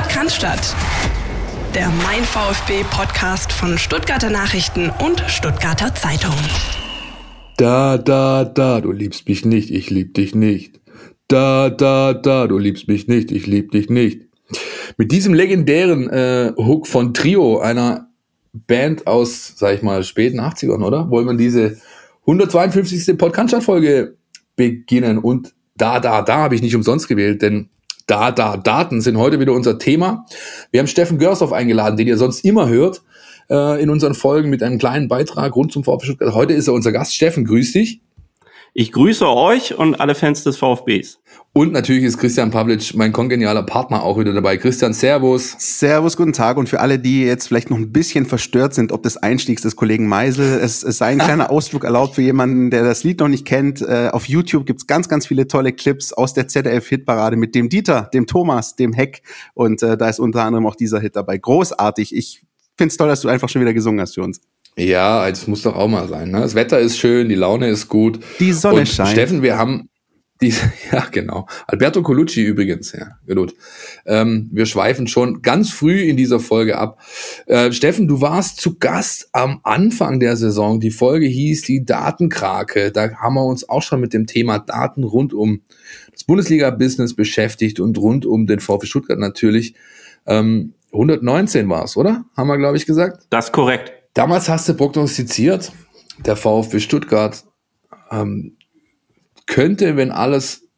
Podcast Der Mein VfB Podcast von Stuttgarter Nachrichten und Stuttgarter Zeitung. Da, da, da, du liebst mich nicht, ich lieb dich nicht. Da, da, da, du liebst mich nicht, ich lieb dich nicht. Mit diesem legendären äh, Hook von Trio, einer Band aus, sag ich mal, späten 80ern, oder? Wollen wir diese 152. Podcast-Folge beginnen. Und da, da, da habe ich nicht umsonst gewählt, denn da, da, Daten sind heute wieder unser Thema. Wir haben Steffen Görshoff eingeladen, den ihr sonst immer hört äh, in unseren Folgen mit einem kleinen Beitrag rund zum VfB Stuttgart. Heute ist er unser Gast. Steffen, grüß dich. Ich grüße euch und alle Fans des VfBs. Und natürlich ist Christian Pavlic, mein kongenialer Partner, auch wieder dabei. Christian, Servus. Servus, guten Tag. Und für alle, die jetzt vielleicht noch ein bisschen verstört sind, ob des Einstiegs des Kollegen Meisel, es, es sei ein kleiner Ausflug erlaubt für jemanden, der das Lied noch nicht kennt. Äh, auf YouTube gibt's ganz, ganz viele tolle Clips aus der ZDF-Hitparade mit dem Dieter, dem Thomas, dem Heck. Und äh, da ist unter anderem auch dieser Hit dabei. Großartig. Ich find's toll, dass du einfach schon wieder gesungen hast für uns. Ja, es muss doch auch mal sein. Ne? Das Wetter ist schön, die Laune ist gut. Die Sonne und scheint. Steffen, wir haben die, ja, genau. Alberto Colucci übrigens, ja, gut. Ähm, wir schweifen schon ganz früh in dieser Folge ab. Äh, Steffen, du warst zu Gast am Anfang der Saison. Die Folge hieß die Datenkrake. Da haben wir uns auch schon mit dem Thema Daten rund um das Bundesliga-Business beschäftigt und rund um den VfB Stuttgart natürlich. Ähm, 119 war es, oder? Haben wir, glaube ich, gesagt? Das ist korrekt. Damals hast du prognostiziert, der VfB Stuttgart ähm, könnte, wenn alles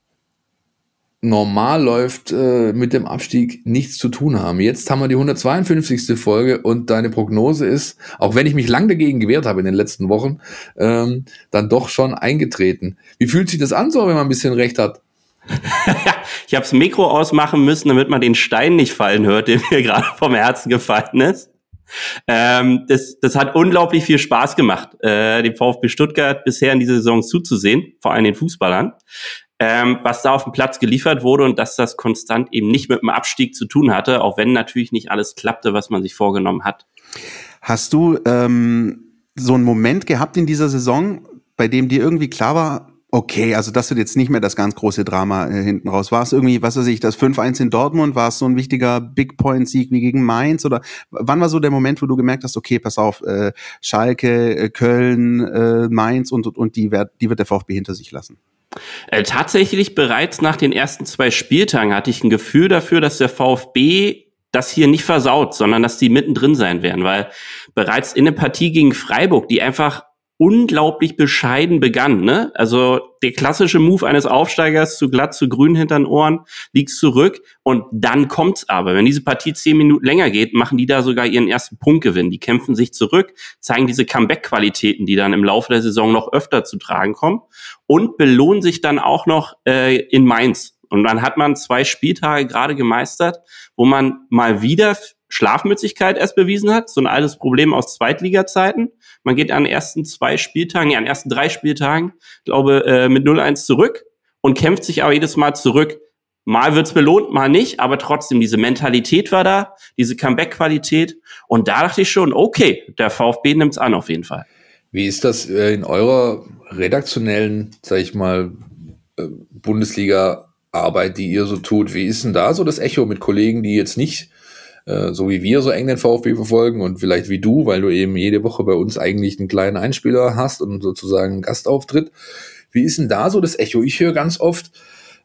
normal läuft, äh, mit dem Abstieg nichts zu tun haben. Jetzt haben wir die 152. Folge und deine Prognose ist, auch wenn ich mich lang dagegen gewehrt habe in den letzten Wochen, ähm, dann doch schon eingetreten. Wie fühlt sich das an, so wenn man ein bisschen recht hat? ich habe das Mikro ausmachen müssen, damit man den Stein nicht fallen hört, der mir gerade vom Herzen gefallen ist. Ähm, das, das hat unglaublich viel Spaß gemacht, äh, dem VfB Stuttgart bisher in dieser Saison zuzusehen, vor allem den Fußballern, ähm, was da auf dem Platz geliefert wurde und dass das konstant eben nicht mit dem Abstieg zu tun hatte, auch wenn natürlich nicht alles klappte, was man sich vorgenommen hat. Hast du ähm, so einen Moment gehabt in dieser Saison, bei dem dir irgendwie klar war, Okay, also das wird jetzt nicht mehr das ganz große Drama äh, hinten raus. War es irgendwie, was weiß ich, das 5-1 in Dortmund? War es so ein wichtiger Big Point-Sieg wie gegen Mainz? Oder wann war so der Moment, wo du gemerkt hast, okay, pass auf, äh, Schalke, äh, Köln, äh, Mainz und, und die, wird, die wird der VfB hinter sich lassen? Äh, tatsächlich bereits nach den ersten zwei Spieltagen hatte ich ein Gefühl dafür, dass der VfB das hier nicht versaut, sondern dass die mittendrin sein werden, weil bereits in der Partie gegen Freiburg, die einfach unglaublich bescheiden begann. Ne? Also der klassische Move eines Aufsteigers zu glatt, zu grün hinter den Ohren, liegst zurück und dann kommt's aber. Wenn diese Partie zehn Minuten länger geht, machen die da sogar ihren ersten Punktgewinn. Die kämpfen sich zurück, zeigen diese Comeback-Qualitäten, die dann im Laufe der Saison noch öfter zu tragen kommen und belohnen sich dann auch noch äh, in Mainz. Und dann hat man zwei Spieltage gerade gemeistert, wo man mal wieder Schlafmützigkeit erst bewiesen hat, so ein altes Problem aus Zweitliga-Zeiten. Man geht an den ersten zwei Spieltagen, ja, an den ersten drei Spieltagen, glaube äh, mit 0-1 zurück und kämpft sich aber jedes Mal zurück. Mal wird's belohnt, mal nicht, aber trotzdem, diese Mentalität war da, diese Comeback-Qualität. Und da dachte ich schon, okay, der VfB nimmt's an auf jeden Fall. Wie ist das äh, in eurer redaktionellen, sag ich mal, äh, Bundesliga-Arbeit, die ihr so tut? Wie ist denn da so das Echo mit Kollegen, die jetzt nicht äh, so wie wir so eng den VfB verfolgen und vielleicht wie du, weil du eben jede Woche bei uns eigentlich einen kleinen Einspieler hast und sozusagen einen Gastauftritt. Wie ist denn da so das Echo? Ich höre ganz oft,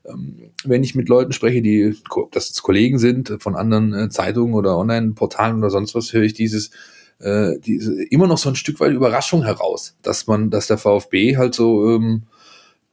ähm, wenn ich mit Leuten spreche, die, das jetzt Kollegen sind von anderen äh, Zeitungen oder Online-Portalen oder sonst was, höre ich dieses, äh, diese, immer noch so ein Stück weit Überraschung heraus, dass man, dass der VfB halt so, ähm,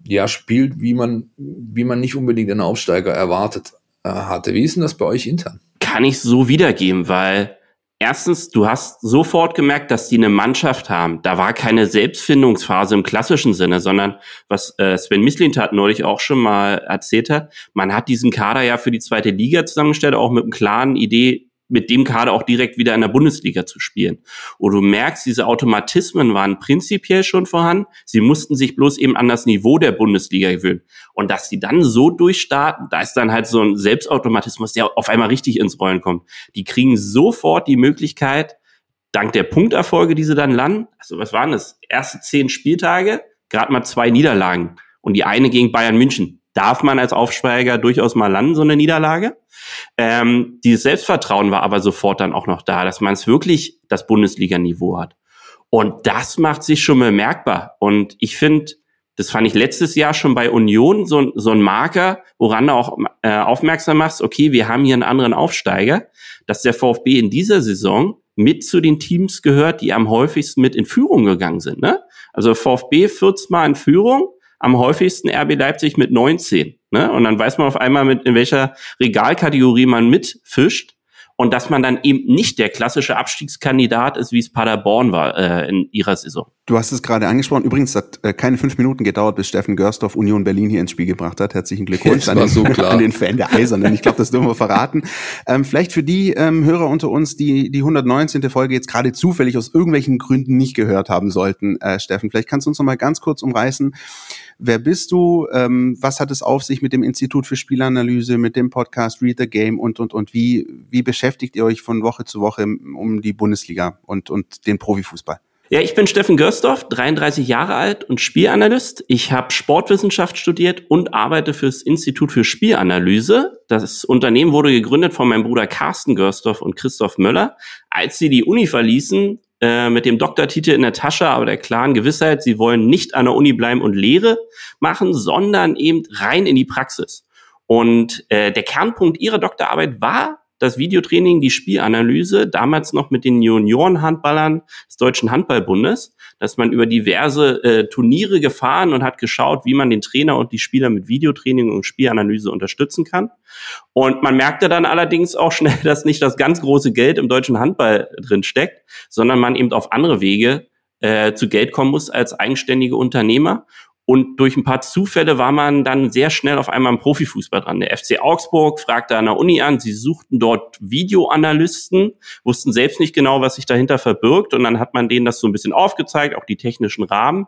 ja, spielt, wie man, wie man nicht unbedingt einen Aufsteiger erwartet äh, hatte. Wie ist denn das bei euch intern? Kann ich so wiedergeben, weil erstens, du hast sofort gemerkt, dass die eine Mannschaft haben. Da war keine Selbstfindungsphase im klassischen Sinne, sondern was äh, Sven Mislintat neulich auch schon mal erzählt hat, man hat diesen Kader ja für die zweite Liga zusammengestellt, auch mit einem klaren Idee, mit dem Kader auch direkt wieder in der Bundesliga zu spielen. Und du merkst, diese Automatismen waren prinzipiell schon vorhanden. Sie mussten sich bloß eben an das Niveau der Bundesliga gewöhnen. Und dass sie dann so durchstarten, da ist dann halt so ein Selbstautomatismus, der auf einmal richtig ins Rollen kommt. Die kriegen sofort die Möglichkeit, dank der Punkterfolge, die sie dann landen, also was waren das? Erste zehn Spieltage, gerade mal zwei Niederlagen und die eine gegen Bayern München darf man als Aufsteiger durchaus mal landen, so eine Niederlage. Ähm, dieses Selbstvertrauen war aber sofort dann auch noch da, dass man es wirklich das Bundesliga-Niveau hat. Und das macht sich schon bemerkbar. Und ich finde, das fand ich letztes Jahr schon bei Union so, so ein Marker, woran du auch äh, aufmerksam machst, okay, wir haben hier einen anderen Aufsteiger, dass der VfB in dieser Saison mit zu den Teams gehört, die am häufigsten mit in Führung gegangen sind. Ne? Also VfB 14 Mal in Führung, am häufigsten RB Leipzig mit 19. Ne? Und dann weiß man auf einmal, mit, in welcher Regalkategorie man mitfischt und dass man dann eben nicht der klassische Abstiegskandidat ist, wie es Paderborn war äh, in ihrer Saison. Du hast es gerade angesprochen. Übrigens hat äh, keine fünf Minuten gedauert, bis Steffen Görsdorf Union Berlin hier ins Spiel gebracht hat. Herzlichen Glückwunsch an den, so an den, Fan der Eisernen. Ich glaube, das dürfen wir verraten. Ähm, vielleicht für die ähm, Hörer unter uns, die die 119. Folge jetzt gerade zufällig aus irgendwelchen Gründen nicht gehört haben sollten, äh, Steffen, vielleicht kannst du uns noch mal ganz kurz umreißen, Wer bist du? Ähm, was hat es auf sich mit dem Institut für Spielanalyse, mit dem Podcast Read the Game und, und, und wie, wie beschäftigt ihr euch von Woche zu Woche um die Bundesliga und, und den Profifußball? Ja, ich bin Steffen Görsdorf, 33 Jahre alt und Spielanalyst. Ich habe Sportwissenschaft studiert und arbeite fürs Institut für Spielanalyse. Das Unternehmen wurde gegründet von meinem Bruder Carsten Görsdorf und Christoph Möller. Als sie die Uni verließen, äh, mit dem Doktortitel in der Tasche, aber der klaren Gewissheit, sie wollen nicht an der Uni bleiben und Lehre machen, sondern eben rein in die Praxis. Und äh, der Kernpunkt ihrer Doktorarbeit war das Videotraining, die Spielanalyse, damals noch mit den Juniorenhandballern des Deutschen Handballbundes, dass man über diverse äh, Turniere gefahren und hat geschaut, wie man den Trainer und die Spieler mit Videotraining und Spielanalyse unterstützen kann. Und man merkte dann allerdings auch schnell, dass nicht das ganz große Geld im deutschen Handball drin steckt, sondern man eben auf andere Wege äh, zu Geld kommen muss als eigenständige Unternehmer. Und durch ein paar Zufälle war man dann sehr schnell auf einmal im Profifußball dran. Der FC Augsburg fragte an der Uni an, sie suchten dort Videoanalysten, wussten selbst nicht genau, was sich dahinter verbirgt. Und dann hat man denen das so ein bisschen aufgezeigt, auch die technischen Rahmen.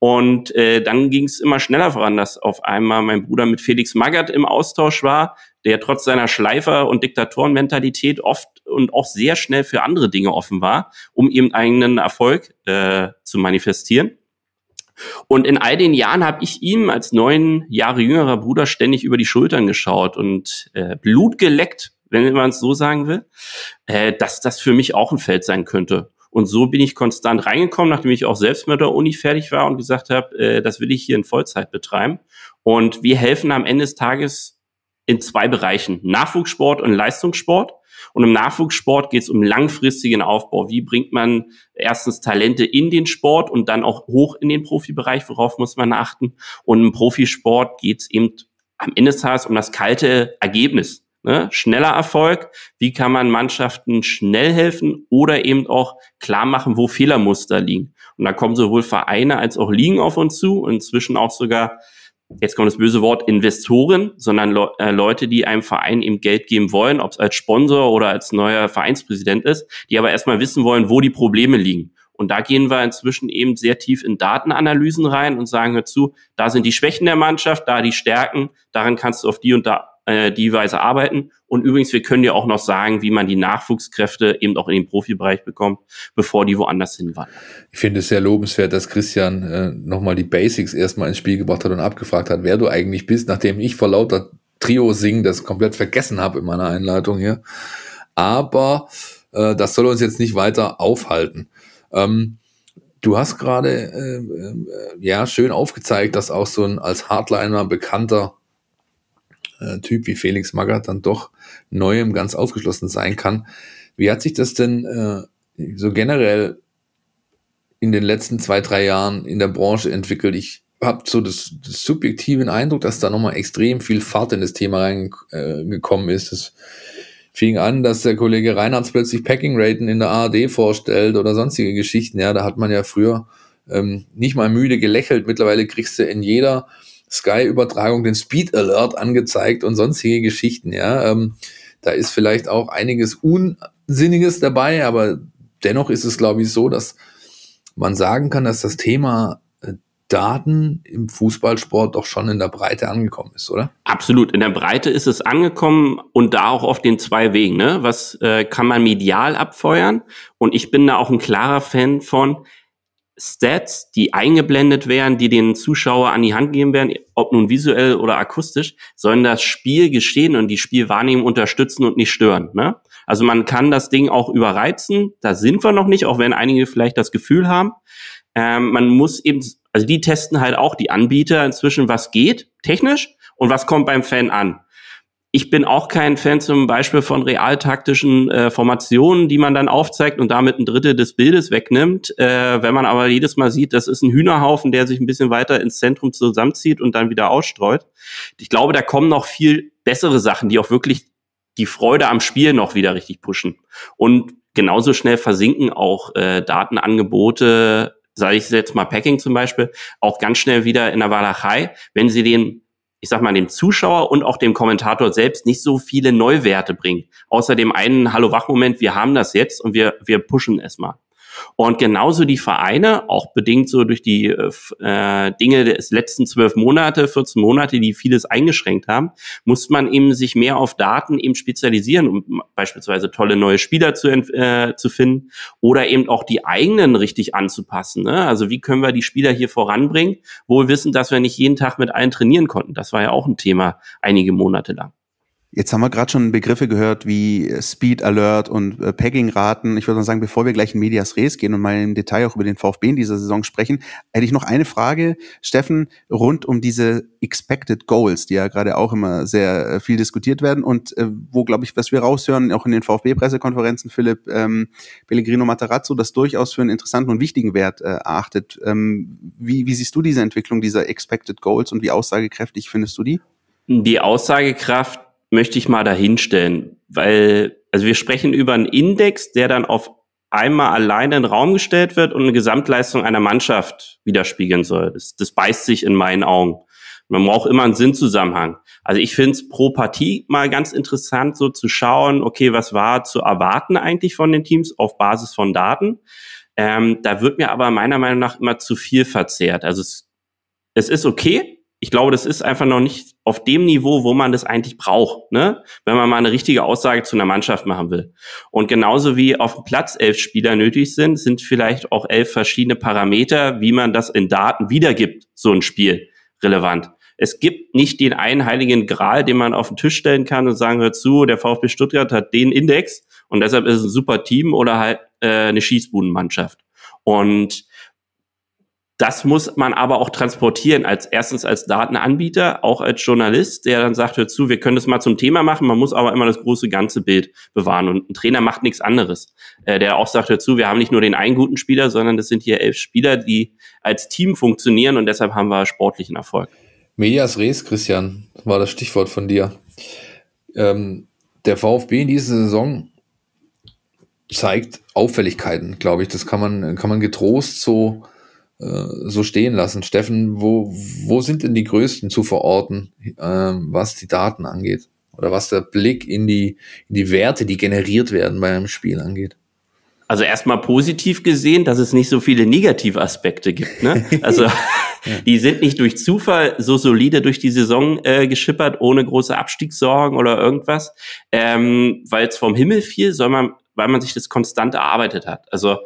Und äh, dann ging es immer schneller voran, dass auf einmal mein Bruder mit Felix Magath im Austausch war, der trotz seiner Schleifer- und Diktatorenmentalität oft und auch sehr schnell für andere Dinge offen war, um eben eigenen Erfolg äh, zu manifestieren. Und in all den Jahren habe ich ihm als neun Jahre jüngerer Bruder ständig über die Schultern geschaut und äh, Blut geleckt, wenn man es so sagen will, äh, dass das für mich auch ein Feld sein könnte. Und so bin ich konstant reingekommen, nachdem ich auch selbst mit der Uni fertig war und gesagt habe, äh, das will ich hier in Vollzeit betreiben. Und wir helfen am Ende des Tages in zwei Bereichen, Nachwuchssport und Leistungssport. Und im Nachwuchssport geht es um langfristigen Aufbau. Wie bringt man erstens Talente in den Sport und dann auch hoch in den Profibereich? Worauf muss man achten? Und im Profisport geht es eben am Ende des Tages um das kalte Ergebnis. Ne? Schneller Erfolg, wie kann man Mannschaften schnell helfen oder eben auch klar machen, wo Fehlermuster liegen. Und da kommen sowohl Vereine als auch Ligen auf uns zu und inzwischen auch sogar jetzt kommt das böse Wort Investoren, sondern Le äh, Leute, die einem Verein eben Geld geben wollen, ob es als Sponsor oder als neuer Vereinspräsident ist, die aber erstmal wissen wollen, wo die Probleme liegen. Und da gehen wir inzwischen eben sehr tief in Datenanalysen rein und sagen, hör zu, da sind die Schwächen der Mannschaft, da die Stärken, daran kannst du auf die und da äh, die Weise arbeiten. Und übrigens, wir können dir auch noch sagen, wie man die Nachwuchskräfte eben auch in den Profibereich bekommt, bevor die woanders hinwandern. Ich finde es sehr lobenswert, dass Christian äh, nochmal die Basics erstmal ins Spiel gebracht hat und abgefragt hat, wer du eigentlich bist, nachdem ich vor lauter Trio singen das komplett vergessen habe in meiner Einleitung hier. Aber äh, das soll uns jetzt nicht weiter aufhalten. Ähm, Du hast gerade äh, äh, ja schön aufgezeigt, dass auch so ein als Hardliner bekannter äh, Typ wie Felix Magath dann doch neuem ganz ausgeschlossen sein kann. Wie hat sich das denn äh, so generell in den letzten zwei, drei Jahren in der Branche entwickelt? Ich habe so das, das subjektiven Eindruck, dass da nochmal extrem viel Fahrt in das Thema reingekommen äh, ist. Es fing an, dass der Kollege Reinhardt plötzlich Packing Raten in der ARD vorstellt oder sonstige Geschichten. Ja, da hat man ja früher ähm, nicht mal müde gelächelt. Mittlerweile kriegst du in jeder Sky-Übertragung den Speed Alert angezeigt und sonstige Geschichten, ja. Ähm, da ist vielleicht auch einiges Unsinniges dabei, aber dennoch ist es, glaube ich, so, dass man sagen kann, dass das Thema äh, Daten im Fußballsport doch schon in der Breite angekommen ist, oder? Absolut, in der Breite ist es angekommen und da auch auf den zwei Wegen. Ne? Was äh, kann man medial abfeuern? Und ich bin da auch ein klarer Fan von, Stats, die eingeblendet werden, die den Zuschauer an die Hand geben werden, ob nun visuell oder akustisch, sollen das Spiel gestehen und die Spielwahrnehmung unterstützen und nicht stören. Ne? Also man kann das Ding auch überreizen, da sind wir noch nicht, auch wenn einige vielleicht das Gefühl haben. Ähm, man muss eben, also die testen halt auch die Anbieter inzwischen, was geht technisch und was kommt beim Fan an ich bin auch kein Fan zum Beispiel von realtaktischen äh, Formationen, die man dann aufzeigt und damit ein Drittel des Bildes wegnimmt. Äh, wenn man aber jedes Mal sieht, das ist ein Hühnerhaufen, der sich ein bisschen weiter ins Zentrum zusammenzieht und dann wieder ausstreut. Ich glaube, da kommen noch viel bessere Sachen, die auch wirklich die Freude am Spiel noch wieder richtig pushen. Und genauso schnell versinken auch äh, Datenangebote, sage ich jetzt mal Packing zum Beispiel, auch ganz schnell wieder in der Walachei, wenn sie den ich sag mal, dem Zuschauer und auch dem Kommentator selbst nicht so viele Neuwerte bringen. Außer dem einen Hallo-Wach-Moment, wir haben das jetzt und wir, wir pushen es mal. Und genauso die Vereine, auch bedingt so durch die äh, Dinge des letzten zwölf Monate, 14 Monate, die vieles eingeschränkt haben, muss man eben sich mehr auf Daten eben spezialisieren, um beispielsweise tolle neue Spieler zu, äh, zu finden oder eben auch die eigenen richtig anzupassen. Ne? Also wie können wir die Spieler hier voranbringen, wohl wissen, dass wir nicht jeden Tag mit allen trainieren konnten. Das war ja auch ein Thema einige Monate lang. Jetzt haben wir gerade schon Begriffe gehört wie äh, Speed Alert und äh, Pegging-Raten. Ich würde mal sagen, bevor wir gleich in Medias Res gehen und mal im Detail auch über den VfB in dieser Saison sprechen, hätte ich noch eine Frage, Steffen, rund um diese Expected Goals, die ja gerade auch immer sehr äh, viel diskutiert werden und äh, wo, glaube ich, was wir raushören, auch in den VfB-Pressekonferenzen, Philipp ähm, Pellegrino Matarazzo das durchaus für einen interessanten und wichtigen Wert äh, erachtet. Ähm, wie, wie siehst du diese Entwicklung dieser Expected Goals und wie aussagekräftig findest du die? Die Aussagekraft möchte ich mal dahinstellen, weil, also wir sprechen über einen Index, der dann auf einmal alleine in den Raum gestellt wird und eine Gesamtleistung einer Mannschaft widerspiegeln soll. Das, das beißt sich in meinen Augen. Man braucht immer einen Sinnzusammenhang. Also ich finde es pro Partie mal ganz interessant, so zu schauen, okay, was war zu erwarten eigentlich von den Teams auf Basis von Daten. Ähm, da wird mir aber meiner Meinung nach immer zu viel verzehrt. Also es, es ist okay, ich glaube, das ist einfach noch nicht auf dem Niveau, wo man das eigentlich braucht, ne? wenn man mal eine richtige Aussage zu einer Mannschaft machen will. Und genauso wie auf dem Platz elf Spieler nötig sind, sind vielleicht auch elf verschiedene Parameter, wie man das in Daten wiedergibt, so ein Spiel relevant. Es gibt nicht den einen heiligen Gral, den man auf den Tisch stellen kann und sagen, hör zu, der VfB Stuttgart hat den Index und deshalb ist es ein super Team oder halt äh, eine Schießbudenmannschaft. Und das muss man aber auch transportieren, als erstens als Datenanbieter, auch als Journalist, der dann sagt, hör zu, wir können das mal zum Thema machen, man muss aber immer das große ganze Bild bewahren. Und ein Trainer macht nichts anderes. Äh, der auch sagt, hör zu, wir haben nicht nur den einen guten Spieler, sondern das sind hier elf Spieler, die als Team funktionieren und deshalb haben wir sportlichen Erfolg. Medias Res, Christian, war das Stichwort von dir. Ähm, der VfB in dieser Saison zeigt Auffälligkeiten, glaube ich. Das kann man, kann man getrost so so stehen lassen. Steffen, wo, wo sind denn die größten zu verorten, äh, was die Daten angeht? Oder was der Blick in die, in die Werte, die generiert werden bei einem Spiel angeht? Also erstmal positiv gesehen, dass es nicht so viele negative Aspekte gibt. Ne? Also die sind nicht durch Zufall so solide durch die Saison äh, geschippert, ohne große Abstiegssorgen oder irgendwas, ähm, weil es vom Himmel fiel, sondern weil man sich das konstant erarbeitet hat. Also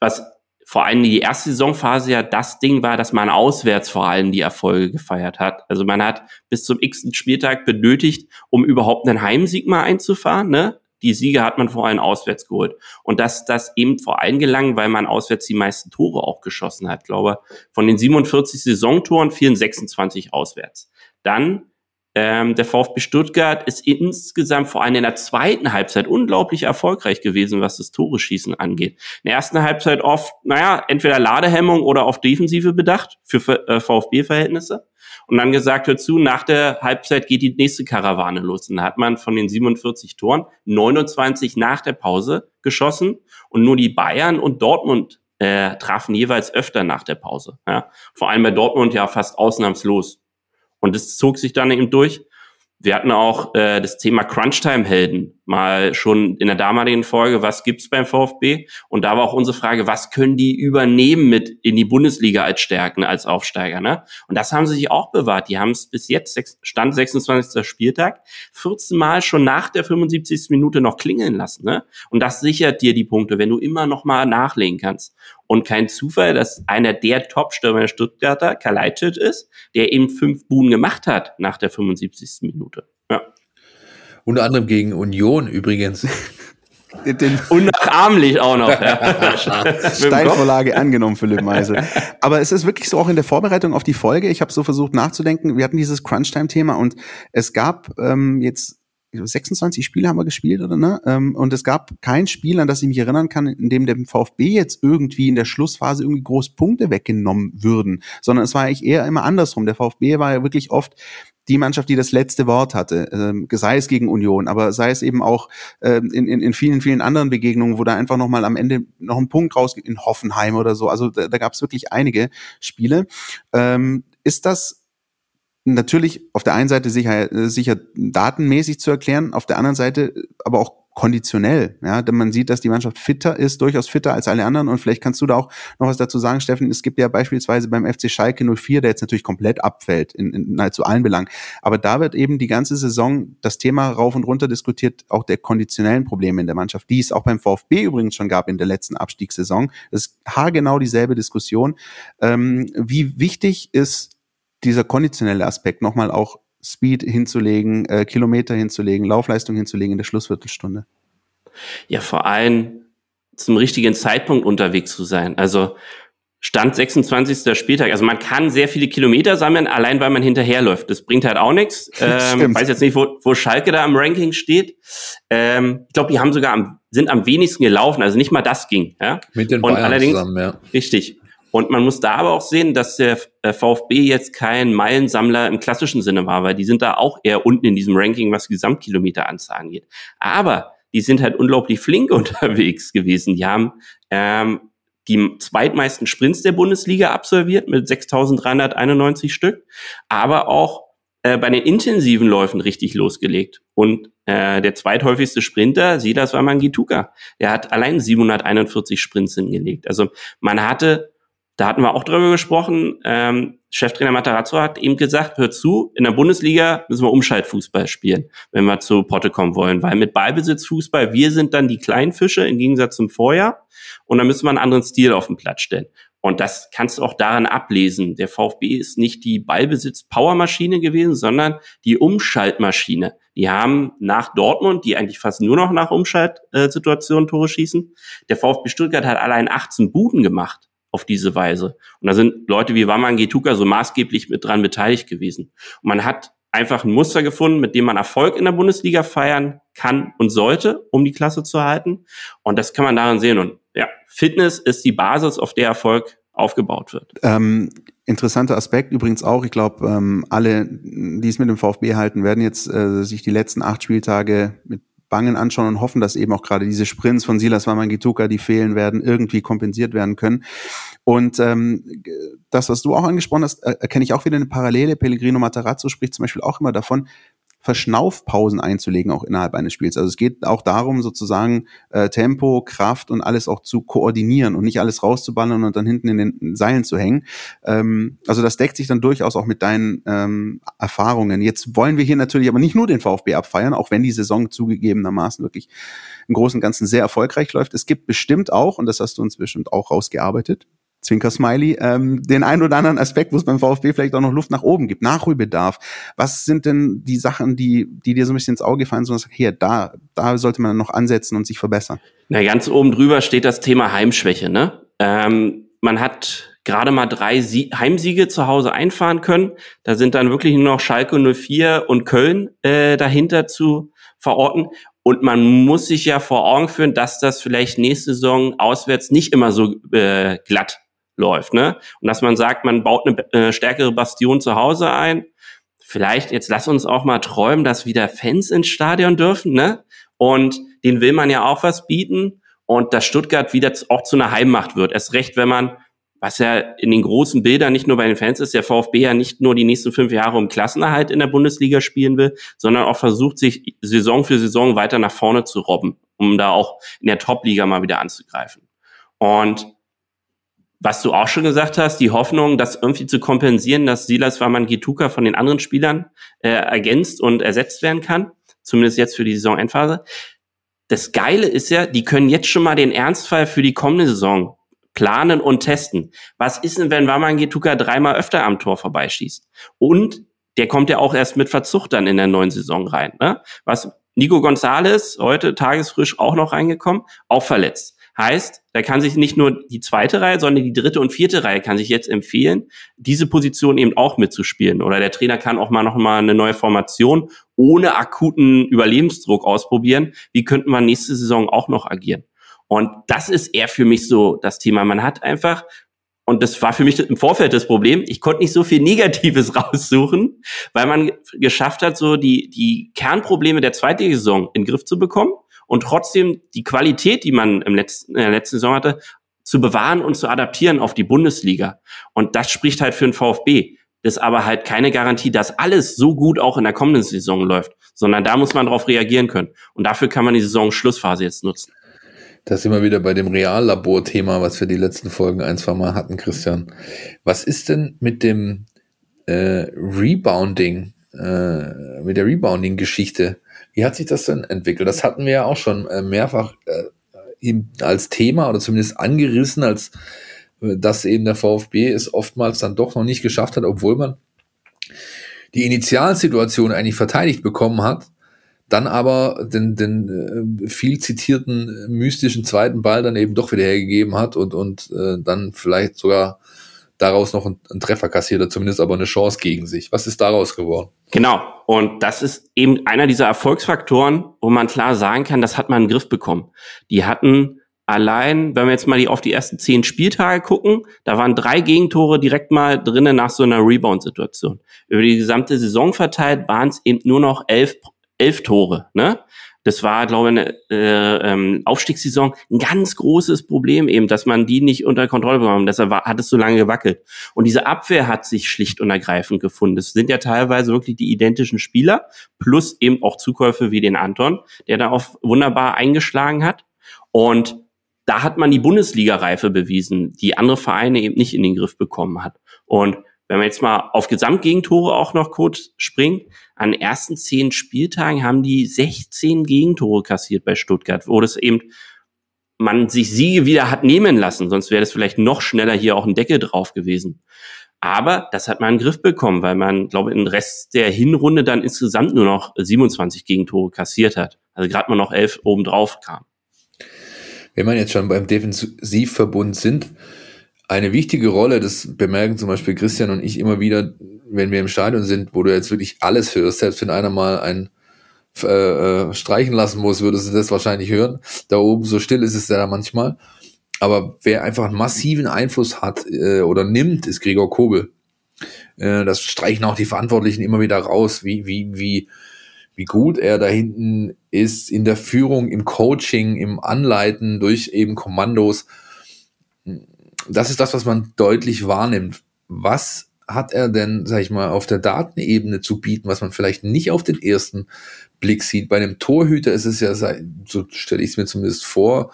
was vor allem die erste Saisonphase ja das Ding war, dass man auswärts vor allem die Erfolge gefeiert hat. Also man hat bis zum x Spieltag benötigt, um überhaupt einen Heimsieg mal einzufahren. Ne? Die Siege hat man vor allem auswärts geholt. Und dass das eben vor allem gelang, weil man auswärts die meisten Tore auch geschossen hat. Ich glaube, von den 47 Saisontoren fielen 26 auswärts. Dann ähm, der VfB Stuttgart ist insgesamt vor allem in der zweiten Halbzeit unglaublich erfolgreich gewesen, was das Tore-Schießen angeht. In der ersten Halbzeit oft, naja, entweder Ladehemmung oder auf Defensive bedacht für äh, VfB-Verhältnisse. Und dann gesagt dazu, nach der Halbzeit geht die nächste Karawane los. Und da hat man von den 47 Toren 29 nach der Pause geschossen und nur die Bayern und Dortmund äh, trafen jeweils öfter nach der Pause. Ja. Vor allem bei Dortmund ja fast ausnahmslos. Und das zog sich dann eben durch. Wir hatten auch äh, das Thema Crunchtime-Helden. Mal schon in der damaligen Folge, was gibt's beim VfB? Und da war auch unsere Frage, was können die übernehmen mit in die Bundesliga als Stärken, als Aufsteiger? Ne? Und das haben sie sich auch bewahrt. Die haben es bis jetzt, Stand 26. Spieltag, 14 Mal schon nach der 75. Minute noch klingeln lassen. Ne? Und das sichert dir die Punkte, wenn du immer noch mal nachlegen kannst. Und kein Zufall, dass einer der Top-Stürmer der Stuttgarter, Kalajdzic ist, der eben fünf Buhnen gemacht hat nach der 75. Minute. Unter anderem gegen Union übrigens. Den Unnachahmlich auch noch. Ja. Steilvorlage angenommen, Philipp Meisel. Aber es ist wirklich so auch in der Vorbereitung auf die Folge. Ich habe so versucht nachzudenken. Wir hatten dieses Crunch-Time-Thema und es gab ähm, jetzt 26 Spiele haben wir gespielt, oder ne? Ähm, und es gab kein Spiel, an das ich mich erinnern kann, in dem dem VfB jetzt irgendwie in der Schlussphase irgendwie groß Punkte weggenommen würden, sondern es war eigentlich eher immer andersrum. Der VfB war ja wirklich oft die Mannschaft, die das letzte Wort hatte, ähm, sei es gegen Union, aber sei es eben auch ähm, in, in, in vielen, vielen anderen Begegnungen, wo da einfach nochmal am Ende noch ein Punkt rausgeht, in Hoffenheim oder so. Also da, da gab es wirklich einige Spiele. Ähm, ist das natürlich auf der einen Seite sicher, sicher datenmäßig zu erklären, auf der anderen Seite aber auch konditionell. Ja, denn man sieht, dass die Mannschaft fitter ist, durchaus fitter als alle anderen. Und vielleicht kannst du da auch noch was dazu sagen, Steffen. Es gibt ja beispielsweise beim FC Schalke 04, der jetzt natürlich komplett abfällt in, in nahezu allen Belangen. Aber da wird eben die ganze Saison das Thema rauf und runter diskutiert, auch der konditionellen Probleme in der Mannschaft, die es auch beim VfB übrigens schon gab in der letzten Abstiegssaison. Das ist haargenau dieselbe Diskussion. Ähm, wie wichtig ist dieser konditionelle Aspekt nochmal auch Speed hinzulegen, äh, Kilometer hinzulegen, Laufleistung hinzulegen in der Schlussviertelstunde? Ja, vor allem zum richtigen Zeitpunkt unterwegs zu sein. Also Stand 26. Spieltag. Also man kann sehr viele Kilometer sammeln, allein weil man hinterherläuft. Das bringt halt auch nichts. Ähm, weiß jetzt nicht, wo, wo Schalke da im Ranking steht. Ähm, ich glaube, die haben sogar am, sind am wenigsten gelaufen. Also nicht mal das ging. Ja? Mit den Und Bayern allerdings, zusammen, ja. Richtig. Und man muss da aber auch sehen, dass der äh, VfB jetzt kein Meilensammler im klassischen Sinne war, weil die sind da auch eher unten in diesem Ranking, was Gesamtkilometeranzahl angeht. Aber die sind halt unglaublich flink unterwegs gewesen. Die haben ähm, die zweitmeisten Sprints der Bundesliga absolviert mit 6.391 Stück, aber auch äh, bei den intensiven Läufen richtig losgelegt. Und äh, der zweithäufigste Sprinter, Silas war Mangituka. Der hat allein 741 Sprints hingelegt. Also man hatte da hatten wir auch drüber gesprochen. Ähm, Cheftrainer Matarazzo hat eben gesagt, hört zu, in der Bundesliga müssen wir Umschaltfußball spielen, wenn wir zu Potte kommen wollen. Weil mit Ballbesitzfußball, wir sind dann die kleinen Fische im Gegensatz zum Vorjahr. Und dann müssen wir einen anderen Stil auf den Platz stellen. Und das kannst du auch daran ablesen. Der VfB ist nicht die Ballbesitz-Powermaschine gewesen, sondern die Umschaltmaschine. Die haben nach Dortmund, die eigentlich fast nur noch nach Umschaltsituationen Tore schießen, der VfB Stuttgart hat allein 18 Buden gemacht auf diese Weise. Und da sind Leute wie Waman Getuka so maßgeblich mit dran beteiligt gewesen. Und man hat einfach ein Muster gefunden, mit dem man Erfolg in der Bundesliga feiern kann und sollte, um die Klasse zu halten. Und das kann man daran sehen. Und ja, Fitness ist die Basis, auf der Erfolg aufgebaut wird. Ähm, interessanter Aspekt übrigens auch. Ich glaube, ähm, alle, die es mit dem VfB halten, werden jetzt äh, sich die letzten acht Spieltage mit Bangen anschauen und hoffen, dass eben auch gerade diese Sprints von Silas Wamangituka, die fehlen werden, irgendwie kompensiert werden können. Und ähm, das, was du auch angesprochen hast, erkenne ich auch wieder eine Parallele. Pellegrino Matarazzo spricht zum Beispiel auch immer davon, Verschnaufpausen einzulegen, auch innerhalb eines Spiels. Also es geht auch darum, sozusagen äh, Tempo, Kraft und alles auch zu koordinieren und nicht alles rauszuballern und dann hinten in den Seilen zu hängen. Ähm, also das deckt sich dann durchaus auch mit deinen ähm, Erfahrungen. Jetzt wollen wir hier natürlich aber nicht nur den VfB abfeiern, auch wenn die Saison zugegebenermaßen wirklich im Großen und Ganzen sehr erfolgreich läuft. Es gibt bestimmt auch, und das hast du uns bestimmt auch rausgearbeitet, Zwinker-Smiley, ähm, den einen oder anderen Aspekt, wo es beim VfB vielleicht auch noch Luft nach oben gibt, Nachholbedarf. Was sind denn die Sachen, die, die dir so ein bisschen ins Auge fallen, so dass hier, da, da sollte man noch ansetzen und sich verbessern? Na, ganz oben drüber steht das Thema Heimschwäche, ne? Ähm, man hat gerade mal drei Sie Heimsiege zu Hause einfahren können. Da sind dann wirklich nur noch Schalke 04 und Köln äh, dahinter zu verorten. Und man muss sich ja vor Augen führen, dass das vielleicht nächste Saison auswärts nicht immer so äh, glatt läuft. Ne? Und dass man sagt, man baut eine äh, stärkere Bastion zu Hause ein. Vielleicht, jetzt lass uns auch mal träumen, dass wieder Fans ins Stadion dürfen. Ne? Und den will man ja auch was bieten. Und dass Stuttgart wieder auch zu einer Heimmacht wird. Erst recht, wenn man was ja in den großen Bildern nicht nur bei den Fans ist, der VfB ja nicht nur die nächsten fünf Jahre um Klassenerhalt in der Bundesliga spielen will, sondern auch versucht, sich Saison für Saison weiter nach vorne zu robben, um da auch in der Top-Liga mal wieder anzugreifen. Und was du auch schon gesagt hast, die Hoffnung, das irgendwie zu kompensieren, dass Silas Waman Gituka von den anderen Spielern äh, ergänzt und ersetzt werden kann, zumindest jetzt für die Saisonendphase. Das Geile ist ja, die können jetzt schon mal den Ernstfall für die kommende Saison planen und testen. Was ist denn, wenn Waman Gituka dreimal öfter am Tor vorbeischießt? Und der kommt ja auch erst mit Verzucht dann in der neuen Saison rein. Ne? Was Nico Gonzalez, heute tagesfrisch auch noch reingekommen, auch verletzt. Heißt, da kann sich nicht nur die zweite Reihe, sondern die dritte und vierte Reihe kann sich jetzt empfehlen, diese Position eben auch mitzuspielen. Oder der Trainer kann auch mal noch mal eine neue Formation ohne akuten Überlebensdruck ausprobieren. Wie könnten wir nächste Saison auch noch agieren? Und das ist eher für mich so das Thema. Man hat einfach und das war für mich im Vorfeld das Problem. Ich konnte nicht so viel Negatives raussuchen, weil man geschafft hat, so die, die Kernprobleme der zweiten Saison in den Griff zu bekommen und trotzdem die Qualität, die man im letzten, in der letzten Saison hatte, zu bewahren und zu adaptieren auf die Bundesliga. Und das spricht halt für den VfB. Das ist aber halt keine Garantie, dass alles so gut auch in der kommenden Saison läuft, sondern da muss man darauf reagieren können. Und dafür kann man die Saison-Schlussphase jetzt nutzen. Das sind wir wieder bei dem Reallabor-Thema, was wir die letzten Folgen ein, zwei Mal hatten, Christian. Was ist denn mit dem äh, Rebounding, äh, mit der Rebounding-Geschichte? Wie hat sich das denn entwickelt? Das hatten wir ja auch schon äh, mehrfach äh, als Thema oder zumindest angerissen, als äh, dass eben der VfB es oftmals dann doch noch nicht geschafft hat, obwohl man die Initialsituation eigentlich verteidigt bekommen hat, dann aber den, den viel zitierten mystischen zweiten Ball dann eben doch wieder hergegeben hat und, und dann vielleicht sogar daraus noch einen, einen Treffer kassiert oder zumindest aber eine Chance gegen sich. Was ist daraus geworden? Genau. Und das ist eben einer dieser Erfolgsfaktoren, wo man klar sagen kann, das hat man in den Griff bekommen. Die hatten allein, wenn wir jetzt mal die, auf die ersten zehn Spieltage gucken, da waren drei Gegentore direkt mal drinnen nach so einer Rebound-Situation. Über die gesamte Saison verteilt waren es eben nur noch elf, elf Tore. Ne? Das war, glaube ich, eine äh, ähm, Aufstiegssaison ein ganz großes Problem eben, dass man die nicht unter Kontrolle bekommen. Deshalb war, hat es so lange gewackelt. Und diese Abwehr hat sich schlicht und ergreifend gefunden. Es sind ja teilweise wirklich die identischen Spieler, plus eben auch Zukäufe wie den Anton, der da auch wunderbar eingeschlagen hat. Und da hat man die Bundesliga-Reife bewiesen, die andere Vereine eben nicht in den Griff bekommen hat. Und wenn wir jetzt mal auf Gesamtgegentore auch noch kurz springen, an den ersten zehn Spieltagen haben die 16 Gegentore kassiert bei Stuttgart, wo das eben man sich Siege wieder hat nehmen lassen, sonst wäre das vielleicht noch schneller hier auch ein Deckel drauf gewesen. Aber das hat man in den Griff bekommen, weil man, glaube ich, im Rest der Hinrunde dann insgesamt nur noch 27 Gegentore kassiert hat. Also gerade mal noch elf obendrauf kam. Wenn man jetzt schon beim Defensivverbund sind, eine wichtige Rolle, das bemerken zum Beispiel Christian und ich immer wieder, wenn wir im Stadion sind, wo du jetzt wirklich alles hörst, selbst wenn einer mal ein äh, äh, streichen lassen muss, würdest du das wahrscheinlich hören. Da oben so still ist es da manchmal. Aber wer einfach einen massiven Einfluss hat äh, oder nimmt, ist Gregor Kobel. Äh, das streichen auch die Verantwortlichen immer wieder raus, wie, wie, wie, wie gut er da hinten ist in der Führung, im Coaching, im Anleiten durch eben Kommandos das ist das, was man deutlich wahrnimmt. Was hat er denn, sag ich mal, auf der Datenebene zu bieten, was man vielleicht nicht auf den ersten Blick sieht? Bei einem Torhüter ist es ja, so stelle ich es mir zumindest vor,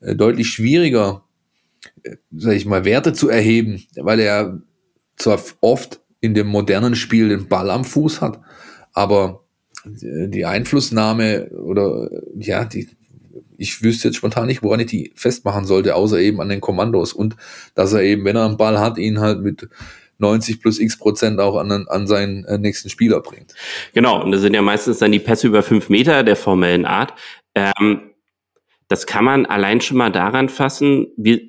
äh, deutlich schwieriger, äh, sag ich mal, Werte zu erheben, weil er zwar oft in dem modernen Spiel den Ball am Fuß hat, aber die Einflussnahme oder ja, die, ich wüsste jetzt spontan nicht, woran ich die festmachen sollte, außer eben an den Kommandos und dass er eben, wenn er einen Ball hat, ihn halt mit 90 plus x Prozent auch an, an seinen äh, nächsten Spieler bringt. Genau, und das sind ja meistens dann die Pässe über fünf Meter der formellen Art. Ähm, das kann man allein schon mal daran fassen, wir,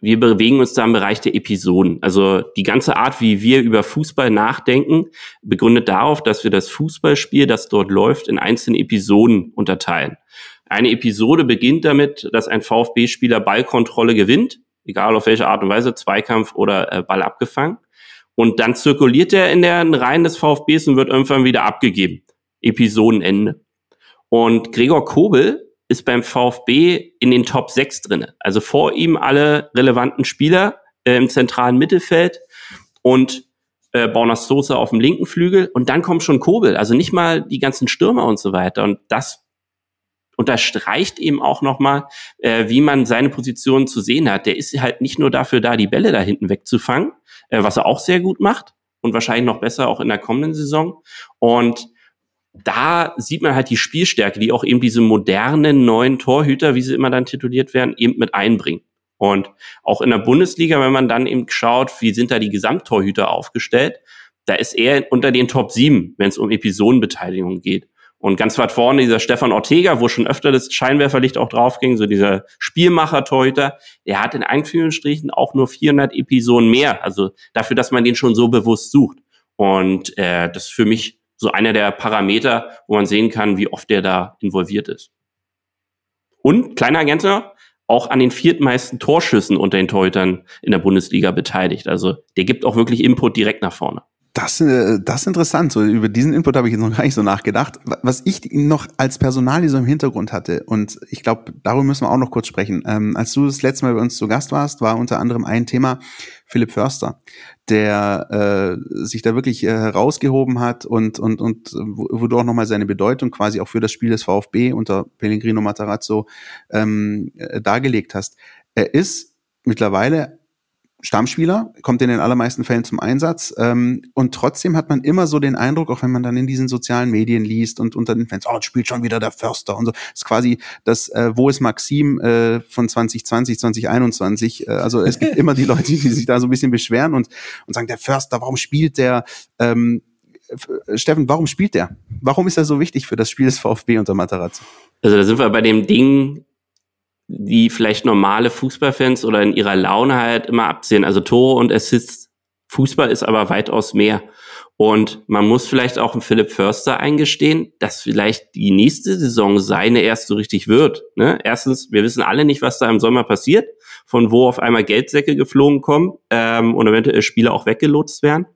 wir bewegen uns da im Bereich der Episoden. Also die ganze Art, wie wir über Fußball nachdenken, begründet darauf, dass wir das Fußballspiel, das dort läuft, in einzelne Episoden unterteilen. Eine Episode beginnt damit, dass ein VfB-Spieler Ballkontrolle gewinnt, egal auf welche Art und Weise, Zweikampf oder äh, Ball abgefangen. Und dann zirkuliert er in den Reihen des VfBs und wird irgendwann wieder abgegeben. Episodenende. Und Gregor Kobel ist beim VfB in den Top 6 drinne. Also vor ihm alle relevanten Spieler äh, im zentralen Mittelfeld und äh, Bornas Soße auf dem linken Flügel und dann kommt schon Kobel, also nicht mal die ganzen Stürmer und so weiter. Und das unterstreicht eben auch nochmal, äh, wie man seine Position zu sehen hat. Der ist halt nicht nur dafür da, die Bälle da hinten wegzufangen, äh, was er auch sehr gut macht und wahrscheinlich noch besser auch in der kommenden Saison. Und da sieht man halt die Spielstärke, die auch eben diese modernen neuen Torhüter, wie sie immer dann tituliert werden, eben mit einbringen. Und auch in der Bundesliga, wenn man dann eben schaut, wie sind da die Gesamttorhüter aufgestellt, da ist er unter den Top 7, wenn es um Episodenbeteiligung geht. Und ganz weit vorne dieser Stefan Ortega, wo schon öfter das Scheinwerferlicht auch drauf ging, so dieser Spielmacher-Torhüter, der hat in Einführungsstrichen auch nur 400 Episoden mehr. Also dafür, dass man den schon so bewusst sucht. Und äh, das ist für mich so einer der Parameter, wo man sehen kann, wie oft der da involviert ist. Und, kleiner Ergänzer, auch an den viertmeisten Torschüssen unter den Torhütern in der Bundesliga beteiligt. Also der gibt auch wirklich Input direkt nach vorne. Das, äh, das ist interessant. So, über diesen Input habe ich jetzt noch gar nicht so nachgedacht. Was ich noch als Personalie so im Hintergrund hatte, und ich glaube, darüber müssen wir auch noch kurz sprechen. Ähm, als du das letzte Mal bei uns zu Gast warst, war unter anderem ein Thema Philipp Förster, der äh, sich da wirklich äh, herausgehoben hat und, und, und wo du auch nochmal seine Bedeutung quasi auch für das Spiel des VfB unter Pellegrino Matarazzo ähm, äh, dargelegt hast. Er ist mittlerweile Stammspieler, kommt in den allermeisten Fällen zum Einsatz. Ähm, und trotzdem hat man immer so den Eindruck, auch wenn man dann in diesen sozialen Medien liest und unter den Fans, oh, spielt schon wieder der Förster und so. Das ist quasi das, äh, wo ist Maxim äh, von 2020, 2021. Äh, also es gibt immer die Leute, die sich da so ein bisschen beschweren und, und sagen, der Förster, warum spielt der? Ähm, Steffen, warum spielt der? Warum ist er so wichtig für das Spiel des VfB unter Materazzo? Also da sind wir bei dem Ding, die vielleicht normale Fußballfans oder in ihrer Laune halt immer absehen. Also Tore und Assists. Fußball ist aber weitaus mehr. Und man muss vielleicht auch Philipp Förster eingestehen, dass vielleicht die nächste Saison seine erst so richtig wird. Ne? Erstens, wir wissen alle nicht, was da im Sommer passiert, von wo auf einmal Geldsäcke geflogen kommen ähm, und eventuell Spieler auch weggelotst werden.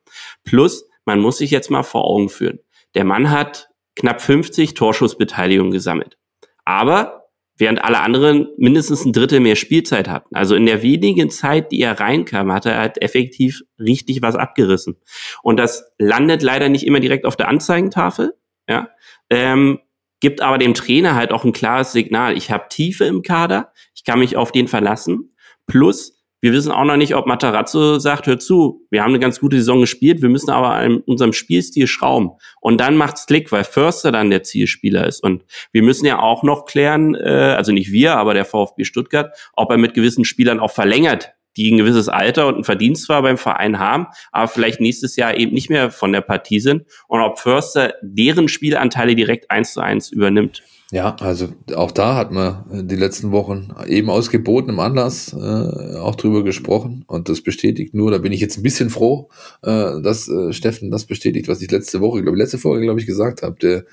Plus, man muss sich jetzt mal vor Augen führen. Der Mann hat knapp 50 Torschussbeteiligungen gesammelt. Aber während alle anderen mindestens ein Drittel mehr Spielzeit hatten. Also in der wenigen Zeit, die er reinkam, hat er halt effektiv richtig was abgerissen. Und das landet leider nicht immer direkt auf der Anzeigentafel, ja, ähm, gibt aber dem Trainer halt auch ein klares Signal. Ich habe Tiefe im Kader, ich kann mich auf den verlassen. Plus, wir wissen auch noch nicht, ob Matarazzo sagt, hör zu, wir haben eine ganz gute Saison gespielt, wir müssen aber an unserem Spielstil schrauben. Und dann macht's Klick, weil Förster dann der Zielspieler ist. Und wir müssen ja auch noch klären, äh, also nicht wir, aber der VfB Stuttgart, ob er mit gewissen Spielern auch verlängert, die ein gewisses Alter und ein Verdienst zwar beim Verein haben, aber vielleicht nächstes Jahr eben nicht mehr von der Partie sind. Und ob Förster deren Spielanteile direkt eins zu eins übernimmt. Ja, also auch da hat man die letzten Wochen eben aus gebotenem Anlass äh, auch drüber gesprochen und das bestätigt. Nur, da bin ich jetzt ein bisschen froh, äh, dass äh, Steffen das bestätigt, was ich letzte Woche, glaube letzte Folge, glaube ich, gesagt habe, der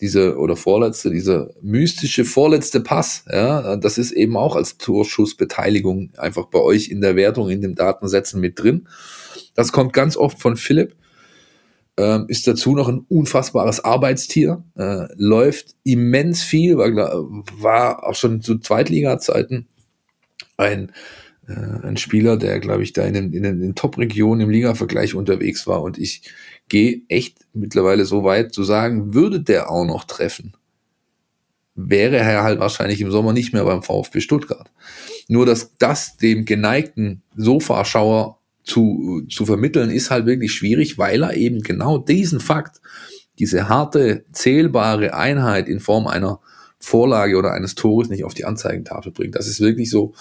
diese oder vorletzte, dieser mystische vorletzte Pass, ja, das ist eben auch als Torschussbeteiligung einfach bei euch in der Wertung, in den Datensätzen mit drin. Das kommt ganz oft von Philipp ähm, ist dazu noch ein unfassbares Arbeitstier, äh, läuft immens viel, war, war auch schon zu Zweitliga-Zeiten ein, äh, ein Spieler, der, glaube ich, da in den, in den, in den Top-Regionen im Liga-Vergleich unterwegs war. Und ich gehe echt mittlerweile so weit zu sagen, würde der auch noch treffen, wäre er halt wahrscheinlich im Sommer nicht mehr beim VfB Stuttgart. Nur, dass das dem geneigten Sofaschauer zu, zu vermitteln, ist halt wirklich schwierig, weil er eben genau diesen Fakt, diese harte, zählbare Einheit in Form einer Vorlage oder eines Tores nicht auf die Anzeigentafel bringt. Das ist wirklich so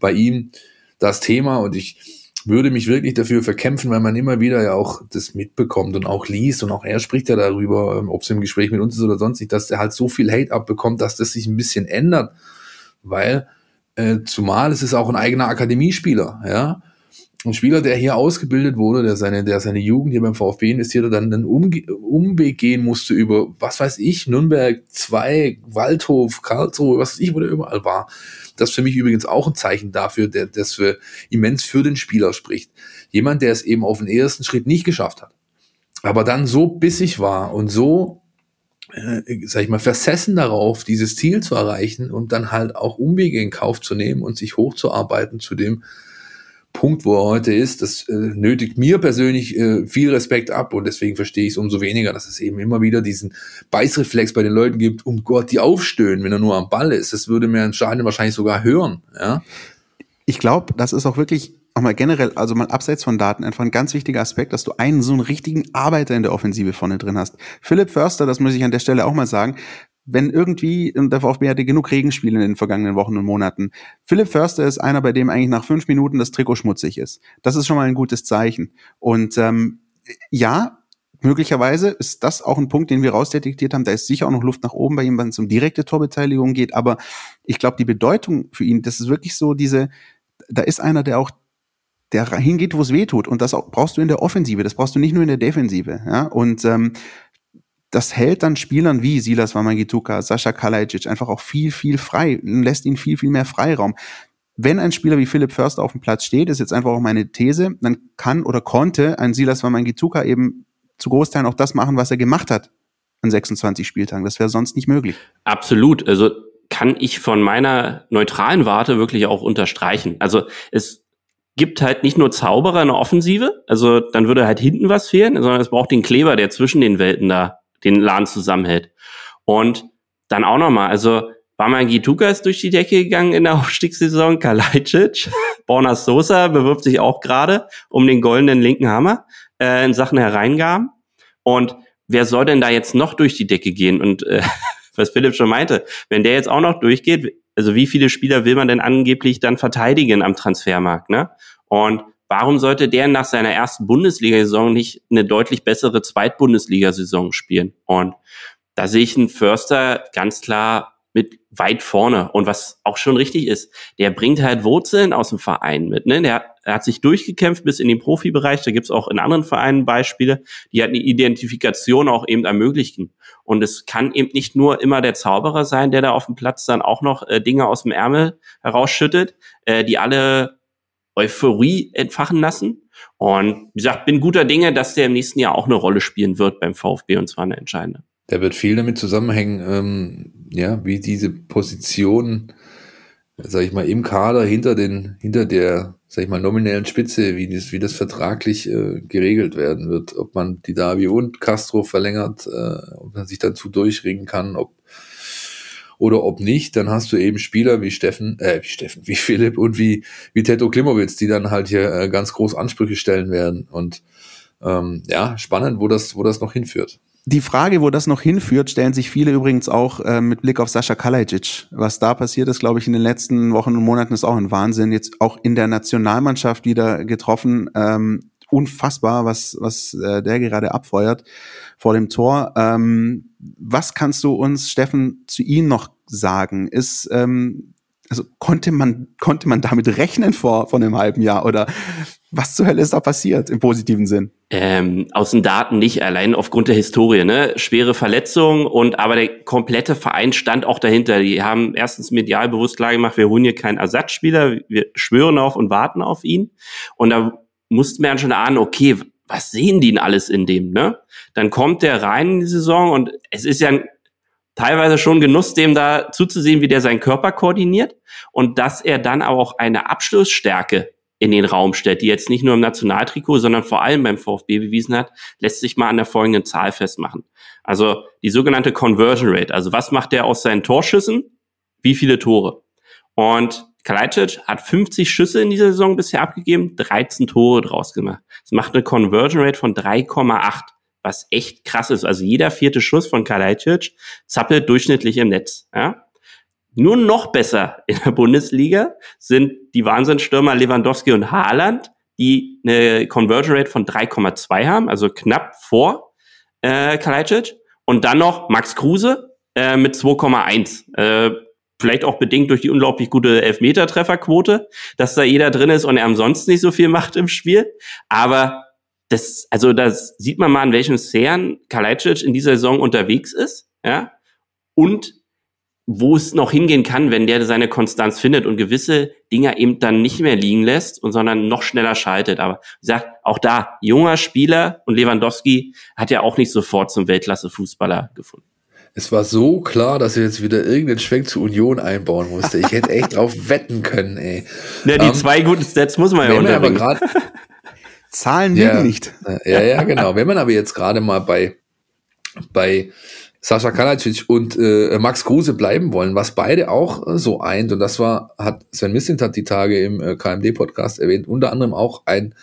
bei ihm das Thema und ich würde mich wirklich dafür verkämpfen, weil man immer wieder ja auch das mitbekommt und auch liest und auch er spricht ja darüber, ähm, ob es im Gespräch mit uns ist oder sonst nicht, dass er halt so viel Hate abbekommt, dass das sich ein bisschen ändert, weil äh, zumal es ist auch ein eigener Akademiespieler, ja, ein Spieler, der hier ausgebildet wurde, der seine, der seine Jugend hier beim VfB investierte, dann einen Umge Umweg gehen musste über, was weiß ich, Nürnberg 2, Waldhof, Karlsruhe, was weiß ich, wo der überall war. Das ist für mich übrigens auch ein Zeichen dafür, der, das für immens für den Spieler spricht. Jemand, der es eben auf den ersten Schritt nicht geschafft hat, aber dann so bissig war und so äh, sag ich mal, versessen darauf, dieses Ziel zu erreichen und dann halt auch Umwege in Kauf zu nehmen und sich hochzuarbeiten zu dem, Punkt, wo er heute ist, das äh, nötigt mir persönlich äh, viel Respekt ab und deswegen verstehe ich es umso weniger, dass es eben immer wieder diesen Beißreflex bei den Leuten gibt, um Gott, die aufstöhnen, wenn er nur am Ball ist. Das würde mir im wahrscheinlich sogar hören. Ja? Ich glaube, das ist auch wirklich auch mal generell, also mal abseits von Daten, einfach ein ganz wichtiger Aspekt, dass du einen so einen richtigen Arbeiter in der Offensive vorne drin hast. Philipp Förster, das muss ich an der Stelle auch mal sagen, wenn irgendwie, und der VfB hatte genug Regenspiele in den vergangenen Wochen und Monaten. Philipp Förster ist einer, bei dem eigentlich nach fünf Minuten das Trikot schmutzig ist. Das ist schon mal ein gutes Zeichen. Und ähm, ja, möglicherweise ist das auch ein Punkt, den wir rausdetektiert haben. Da ist sicher auch noch Luft nach oben bei ihm, wenn es um direkte Torbeteiligung geht. Aber ich glaube, die Bedeutung für ihn, das ist wirklich so diese, da ist einer, der auch der hingeht, wo es weh tut. Und das auch, brauchst du in der Offensive, das brauchst du nicht nur in der Defensive. Ja? Und ähm, das hält dann Spielern wie Silas Wamangituka, Sascha Kalajic einfach auch viel, viel frei, lässt ihnen viel, viel mehr Freiraum. Wenn ein Spieler wie Philipp Förster auf dem Platz steht, ist jetzt einfach auch meine These, dann kann oder konnte ein Silas Wamangituka eben zu Großteilen auch das machen, was er gemacht hat an 26 Spieltagen. Das wäre sonst nicht möglich. Absolut. Also kann ich von meiner neutralen Warte wirklich auch unterstreichen. Also es gibt halt nicht nur Zauberer in der Offensive, also dann würde halt hinten was fehlen, sondern es braucht den Kleber, der zwischen den Welten da den Laden zusammenhält. Und dann auch nochmal, also Baman Gituka ist durch die Decke gegangen in der Aufstiegssaison, Kalajdzic, Borna Sosa bewirbt sich auch gerade um den goldenen linken Hammer äh, in Sachen Hereingaben. Und wer soll denn da jetzt noch durch die Decke gehen? Und äh, was Philipp schon meinte, wenn der jetzt auch noch durchgeht, also wie viele Spieler will man denn angeblich dann verteidigen am Transfermarkt, ne? Und Warum sollte der nach seiner ersten Bundesliga-Saison nicht eine deutlich bessere Zweitbundesliga-Saison spielen? Und da sehe ich einen Förster ganz klar mit weit vorne. Und was auch schon richtig ist, der bringt halt Wurzeln aus dem Verein mit. Ne? Der, er hat sich durchgekämpft bis in den Profibereich. Da gibt's auch in anderen Vereinen Beispiele, die halt eine Identifikation auch eben ermöglichen. Und es kann eben nicht nur immer der Zauberer sein, der da auf dem Platz dann auch noch äh, Dinge aus dem Ärmel herausschüttet, äh, die alle Euphorie entfachen lassen. Und wie gesagt, bin guter Dinge, dass der im nächsten Jahr auch eine Rolle spielen wird beim VfB und zwar eine entscheidende. Da wird viel damit zusammenhängen, ähm, ja, wie diese Position, sag ich mal, im Kader hinter den, hinter der, sag ich mal, nominellen Spitze, wie das, wie das vertraglich äh, geregelt werden wird. Ob man die Davi und Castro verlängert, äh, ob man sich dazu durchringen kann, ob oder ob nicht, dann hast du eben Spieler wie Steffen, äh, wie Steffen, wie Philipp und wie, wie Teto Klimowitz, die dann halt hier äh, ganz groß Ansprüche stellen werden. Und ähm, ja, spannend, wo das, wo das noch hinführt. Die Frage, wo das noch hinführt, stellen sich viele übrigens auch äh, mit Blick auf Sascha Kalajic. Was da passiert ist, glaube ich, in den letzten Wochen und Monaten ist auch ein Wahnsinn. Jetzt auch in der Nationalmannschaft wieder getroffen. Ähm, unfassbar, was, was äh, der gerade abfeuert vor dem Tor. Ähm, was kannst du uns, Steffen, zu ihm noch sagen? Ist, ähm, also konnte man, konnte man damit rechnen vor, vor einem halben Jahr oder was zur Hölle ist da passiert im positiven Sinn? Ähm, aus den Daten nicht, allein aufgrund der Historie, ne? Schwere Verletzungen und aber der komplette Verein stand auch dahinter. Die haben erstens medial bewusst klar gemacht, wir holen hier keinen Ersatzspieler, wir schwören auf und warten auf ihn. Und da mussten wir dann schon ahnen, okay, was sehen die denn alles in dem, ne? Dann kommt der rein in die Saison und es ist ja teilweise schon Genuss, dem da zuzusehen, wie der seinen Körper koordiniert und dass er dann auch eine Abschlussstärke in den Raum stellt, die jetzt nicht nur im Nationaltrikot, sondern vor allem beim VfB bewiesen hat, lässt sich mal an der folgenden Zahl festmachen. Also die sogenannte Conversion Rate. Also was macht der aus seinen Torschüssen? Wie viele Tore? Und Kalajdzic hat 50 Schüsse in dieser Saison bisher abgegeben, 13 Tore draus gemacht. Das macht eine Conversion Rate von 3,8 was echt krass ist. Also jeder vierte Schuss von Kalajdzic zappelt durchschnittlich im Netz. Ja? Nur noch besser in der Bundesliga sind die Wahnsinnsstürmer Lewandowski und Haaland, die eine Conversion Rate von 3,2 haben, also knapp vor äh, Kalajdzic. Und dann noch Max Kruse äh, mit 2,1. Äh, vielleicht auch bedingt durch die unglaublich gute Elfmeter-Trefferquote, dass da jeder drin ist und er ansonsten nicht so viel macht im Spiel. Aber das, also das sieht man mal, an welchem Sphären Kalajdzic in dieser Saison unterwegs ist, ja, und wo es noch hingehen kann, wenn der seine Konstanz findet und gewisse Dinge eben dann nicht mehr liegen lässt und sondern noch schneller schaltet. Aber wie gesagt, auch da, junger Spieler und Lewandowski hat ja auch nicht sofort zum Weltklasse-Fußballer gefunden. Es war so klar, dass er jetzt wieder irgendeinen Schwenk zur Union einbauen musste. Ich hätte echt drauf wetten können, ey. Ja, die um, ähm, zwei guten Stats muss man ja unterbringen. Zahlen ja, nicht. Ja, ja, genau. Wenn man aber jetzt gerade mal bei, bei Sascha Kalacic und äh, Max Kruse bleiben wollen, was beide auch äh, so eint, und das war, hat Sven Missint hat die Tage im äh, KMD-Podcast erwähnt, unter anderem auch ein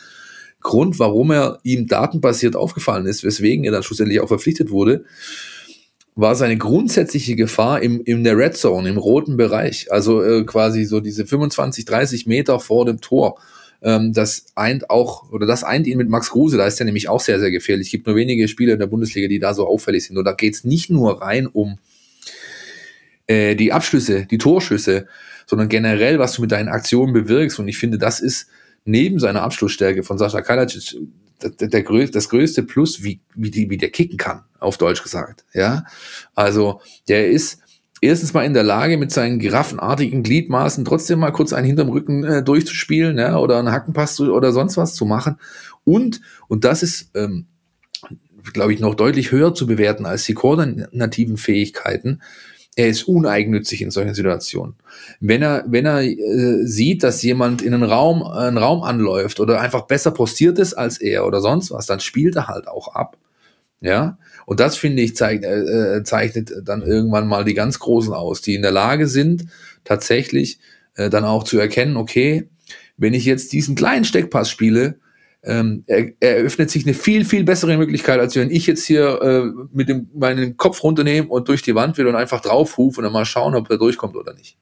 Grund, warum er ihm datenbasiert aufgefallen ist, weswegen er dann schlussendlich auch verpflichtet wurde, war seine grundsätzliche Gefahr im, in der Red Zone, im roten Bereich. Also äh, quasi so diese 25, 30 Meter vor dem Tor. Ähm, das eint auch, oder das eint ihn mit Max Kruse, da ist er nämlich auch sehr, sehr gefährlich. Es gibt nur wenige Spieler in der Bundesliga, die da so auffällig sind. Und da geht es nicht nur rein um äh, die Abschlüsse, die Torschüsse, sondern generell, was du mit deinen Aktionen bewirkst. Und ich finde, das ist neben seiner Abschlussstärke von Sascha Kalacic der, der, das größte Plus, wie, wie, die, wie der kicken kann, auf Deutsch gesagt. Ja, also der ist erstens mal in der Lage, mit seinen giraffenartigen Gliedmaßen trotzdem mal kurz einen hinterm Rücken äh, durchzuspielen ja, oder einen Hackenpass zu, oder sonst was zu machen. Und, und das ist, ähm, glaube ich, noch deutlich höher zu bewerten als die koordinativen Fähigkeiten, er ist uneigennützig in solchen Situationen. Wenn er, wenn er äh, sieht, dass jemand in einen Raum, äh, einen Raum anläuft oder einfach besser postiert ist als er oder sonst was, dann spielt er halt auch ab. Ja, und das finde ich zeigt, äh, äh, zeichnet dann irgendwann mal die ganz Großen aus, die in der Lage sind, tatsächlich äh, dann auch zu erkennen, okay, wenn ich jetzt diesen kleinen Steckpass spiele, ähm, er, eröffnet sich eine viel, viel bessere Möglichkeit, als wenn ich jetzt hier äh, mit dem, meinen Kopf runternehme und durch die Wand will und einfach draufrufe und dann mal schauen, ob er durchkommt oder nicht.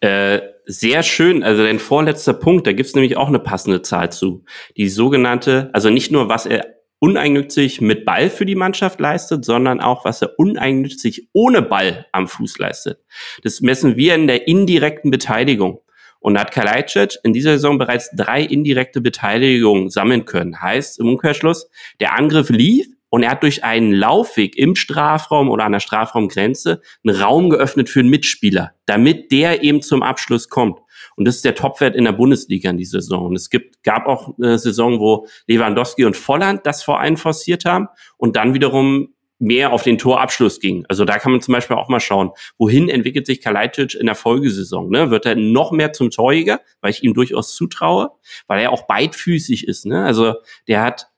Äh, sehr schön, also dein vorletzter Punkt, da gibt's nämlich auch eine passende Zahl zu. Die sogenannte, also nicht nur, was er uneigennützig mit Ball für die Mannschaft leistet, sondern auch, was er uneigennützig ohne Ball am Fuß leistet. Das messen wir in der indirekten Beteiligung. Und hat Kalajdzic in dieser Saison bereits drei indirekte Beteiligungen sammeln können. Heißt im Umkehrschluss, der Angriff lief und er hat durch einen Laufweg im Strafraum oder an der Strafraumgrenze einen Raum geöffnet für einen Mitspieler, damit der eben zum Abschluss kommt. Und das ist der Topwert in der Bundesliga in dieser Saison. Und es gibt, gab auch eine Saison, wo Lewandowski und Volland das vor einen forciert haben und dann wiederum mehr auf den Torabschluss ging. Also da kann man zum Beispiel auch mal schauen, wohin entwickelt sich Kalajdzic in der Folgesaison. Ne? Wird er noch mehr zum Torjäger, weil ich ihm durchaus zutraue, weil er auch beidfüßig ist. Ne? Also der hat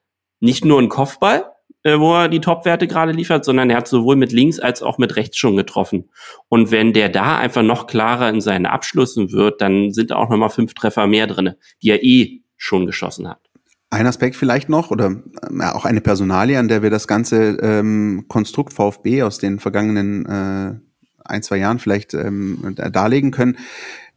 nicht nur einen Kopfball, äh, wo er die Topwerte gerade liefert, sondern er hat sowohl mit links als auch mit rechts schon getroffen. Und wenn der da einfach noch klarer in seinen Abschlüssen wird, dann sind auch nochmal fünf Treffer mehr drinne, die er eh schon geschossen hat. Ein Aspekt vielleicht noch oder äh, auch eine Personalie, an der wir das ganze ähm, Konstrukt VfB aus den vergangenen äh, ein, zwei Jahren vielleicht ähm, darlegen können,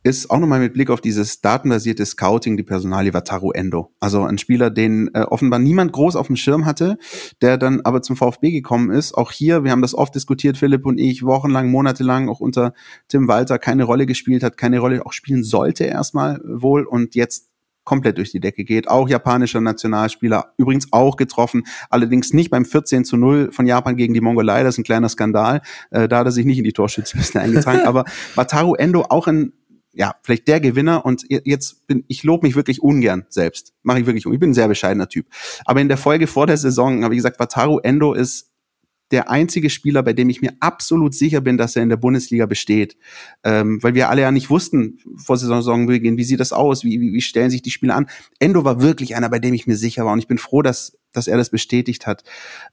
ist auch nochmal mit Blick auf dieses datenbasierte Scouting die Personalie Wataru Endo. Also ein Spieler, den äh, offenbar niemand groß auf dem Schirm hatte, der dann aber zum VfB gekommen ist. Auch hier, wir haben das oft diskutiert, Philipp und ich, wochenlang, monatelang, auch unter Tim Walter keine Rolle gespielt hat, keine Rolle auch spielen sollte erstmal wohl und jetzt komplett durch die Decke geht. Auch japanischer Nationalspieler, übrigens auch getroffen, allerdings nicht beim 14 zu 0 von Japan gegen die Mongolei, das ist ein kleiner Skandal. Äh, da hat er sich nicht in die Torschützenliste eingetragen. Aber Wataru Endo auch ein ja, vielleicht der Gewinner und jetzt bin ich lobe mich wirklich ungern selbst. Mache ich wirklich, ich bin ein sehr bescheidener Typ. Aber in der Folge vor der Saison habe ich gesagt, Wataru Endo ist der einzige Spieler, bei dem ich mir absolut sicher bin, dass er in der Bundesliga besteht. Ähm, weil wir alle ja nicht wussten vor Saisonbeginn, wie sieht das aus, wie, wie, wie stellen sich die Spieler an. Endo war wirklich einer, bei dem ich mir sicher war und ich bin froh, dass, dass er das bestätigt hat.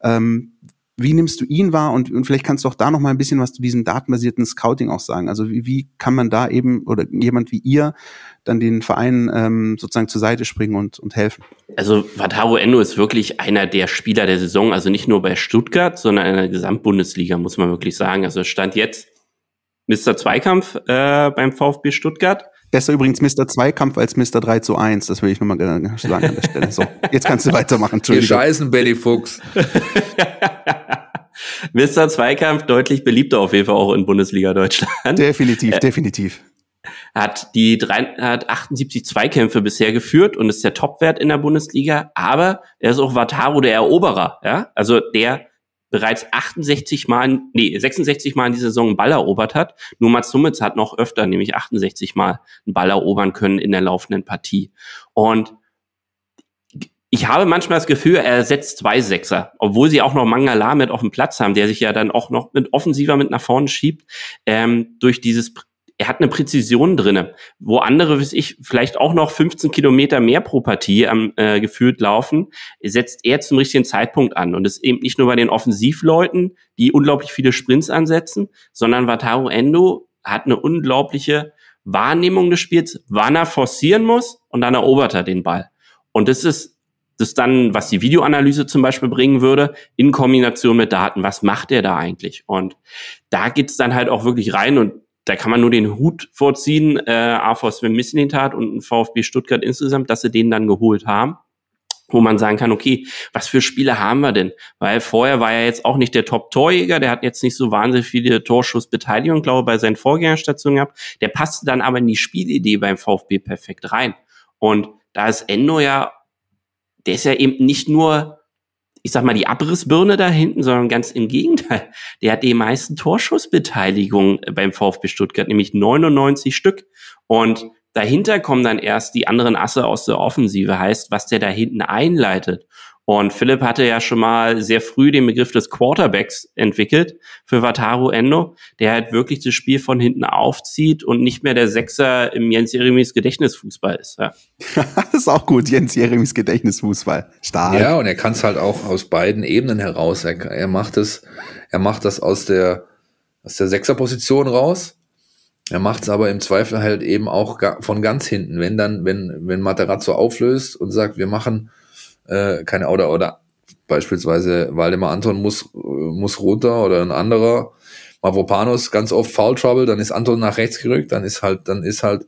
Ähm, wie nimmst du ihn wahr und, und vielleicht kannst du auch da noch mal ein bisschen was zu diesem datenbasierten Scouting auch sagen. Also wie, wie kann man da eben oder jemand wie ihr dann den Verein ähm, sozusagen zur Seite springen und, und helfen? Also Wataru Endo ist wirklich einer der Spieler der Saison, also nicht nur bei Stuttgart, sondern in der Gesamtbundesliga, muss man wirklich sagen. Also stand jetzt Mr. Zweikampf äh, beim VfB Stuttgart. Besser übrigens Mr. Zweikampf als Mr. 3 zu 1. Das will ich nochmal sagen an der Stelle. So, jetzt kannst du weitermachen. Entschuldigung. Wir scheißen, Benny Fuchs. Mr. Zweikampf deutlich beliebter auf jeden Fall auch in Bundesliga Deutschland. Definitiv, äh, definitiv. Hat die drei, hat 78 Zweikämpfe bisher geführt und ist der Topwert in der Bundesliga, aber er ist auch Wataru der Eroberer, ja? Also der bereits 68 Mal, nee, 66 Mal in dieser Saison einen Ball erobert hat. Nur Mats Hummels hat noch öfter, nämlich 68 Mal einen Ball erobern können in der laufenden Partie. Und ich habe manchmal das Gefühl, er setzt zwei Sechser, obwohl sie auch noch Mangala mit auf dem Platz haben, der sich ja dann auch noch mit offensiver mit nach vorne schiebt, ähm, durch dieses er hat eine Präzision drinne, wo andere, wie ich, vielleicht auch noch 15 Kilometer mehr pro Partie am, äh, gefühlt laufen, setzt er zum richtigen Zeitpunkt an. Und ist eben nicht nur bei den Offensivleuten, die unglaublich viele Sprints ansetzen, sondern Wataru Endo hat eine unglaubliche Wahrnehmung des Spiels, wann er forcieren muss und dann erobert er den Ball. Und das ist das dann, was die Videoanalyse zum Beispiel bringen würde, in Kombination mit Daten. Was macht er da eigentlich? Und da geht's dann halt auch wirklich rein und da kann man nur den Hut vorziehen, äh, AV Sven Mislintat und VfB Stuttgart insgesamt, dass sie den dann geholt haben wo man sagen kann, okay, was für Spiele haben wir denn? Weil vorher war er jetzt auch nicht der Top-Torjäger, der hat jetzt nicht so wahnsinnig viele Torschussbeteiligung, glaube ich, bei seinen Vorgängerstationen gehabt. Der passte dann aber in die Spielidee beim VfB perfekt rein. Und da ist Endo ja, der ist ja eben nicht nur ich sag mal, die Abrissbirne da hinten, sondern ganz im Gegenteil. Der hat die meisten Torschussbeteiligungen beim VfB Stuttgart, nämlich 99 Stück. Und dahinter kommen dann erst die anderen Asse aus der Offensive, heißt, was der da hinten einleitet. Und Philipp hatte ja schon mal sehr früh den Begriff des Quarterbacks entwickelt für Wataru Endo, der halt wirklich das Spiel von hinten aufzieht und nicht mehr der Sechser im Jens Jeremies Gedächtnisfußball ist. Ja. das ist auch gut, Jens Jeremies Gedächtnisfußball. Stark. Ja, und er kann es halt auch aus beiden Ebenen heraus. Er, er macht es, er macht das aus der, aus der Sechserposition raus. Er macht es aber im Zweifel halt eben auch von ganz hinten. Wenn dann, wenn, wenn Materazzo auflöst und sagt, wir machen äh, keine oder oder beispielsweise Waldemar Anton muss muss runter oder ein anderer Mavropanos ganz oft Foul Trouble, dann ist Anton nach rechts gerückt, dann ist halt dann ist halt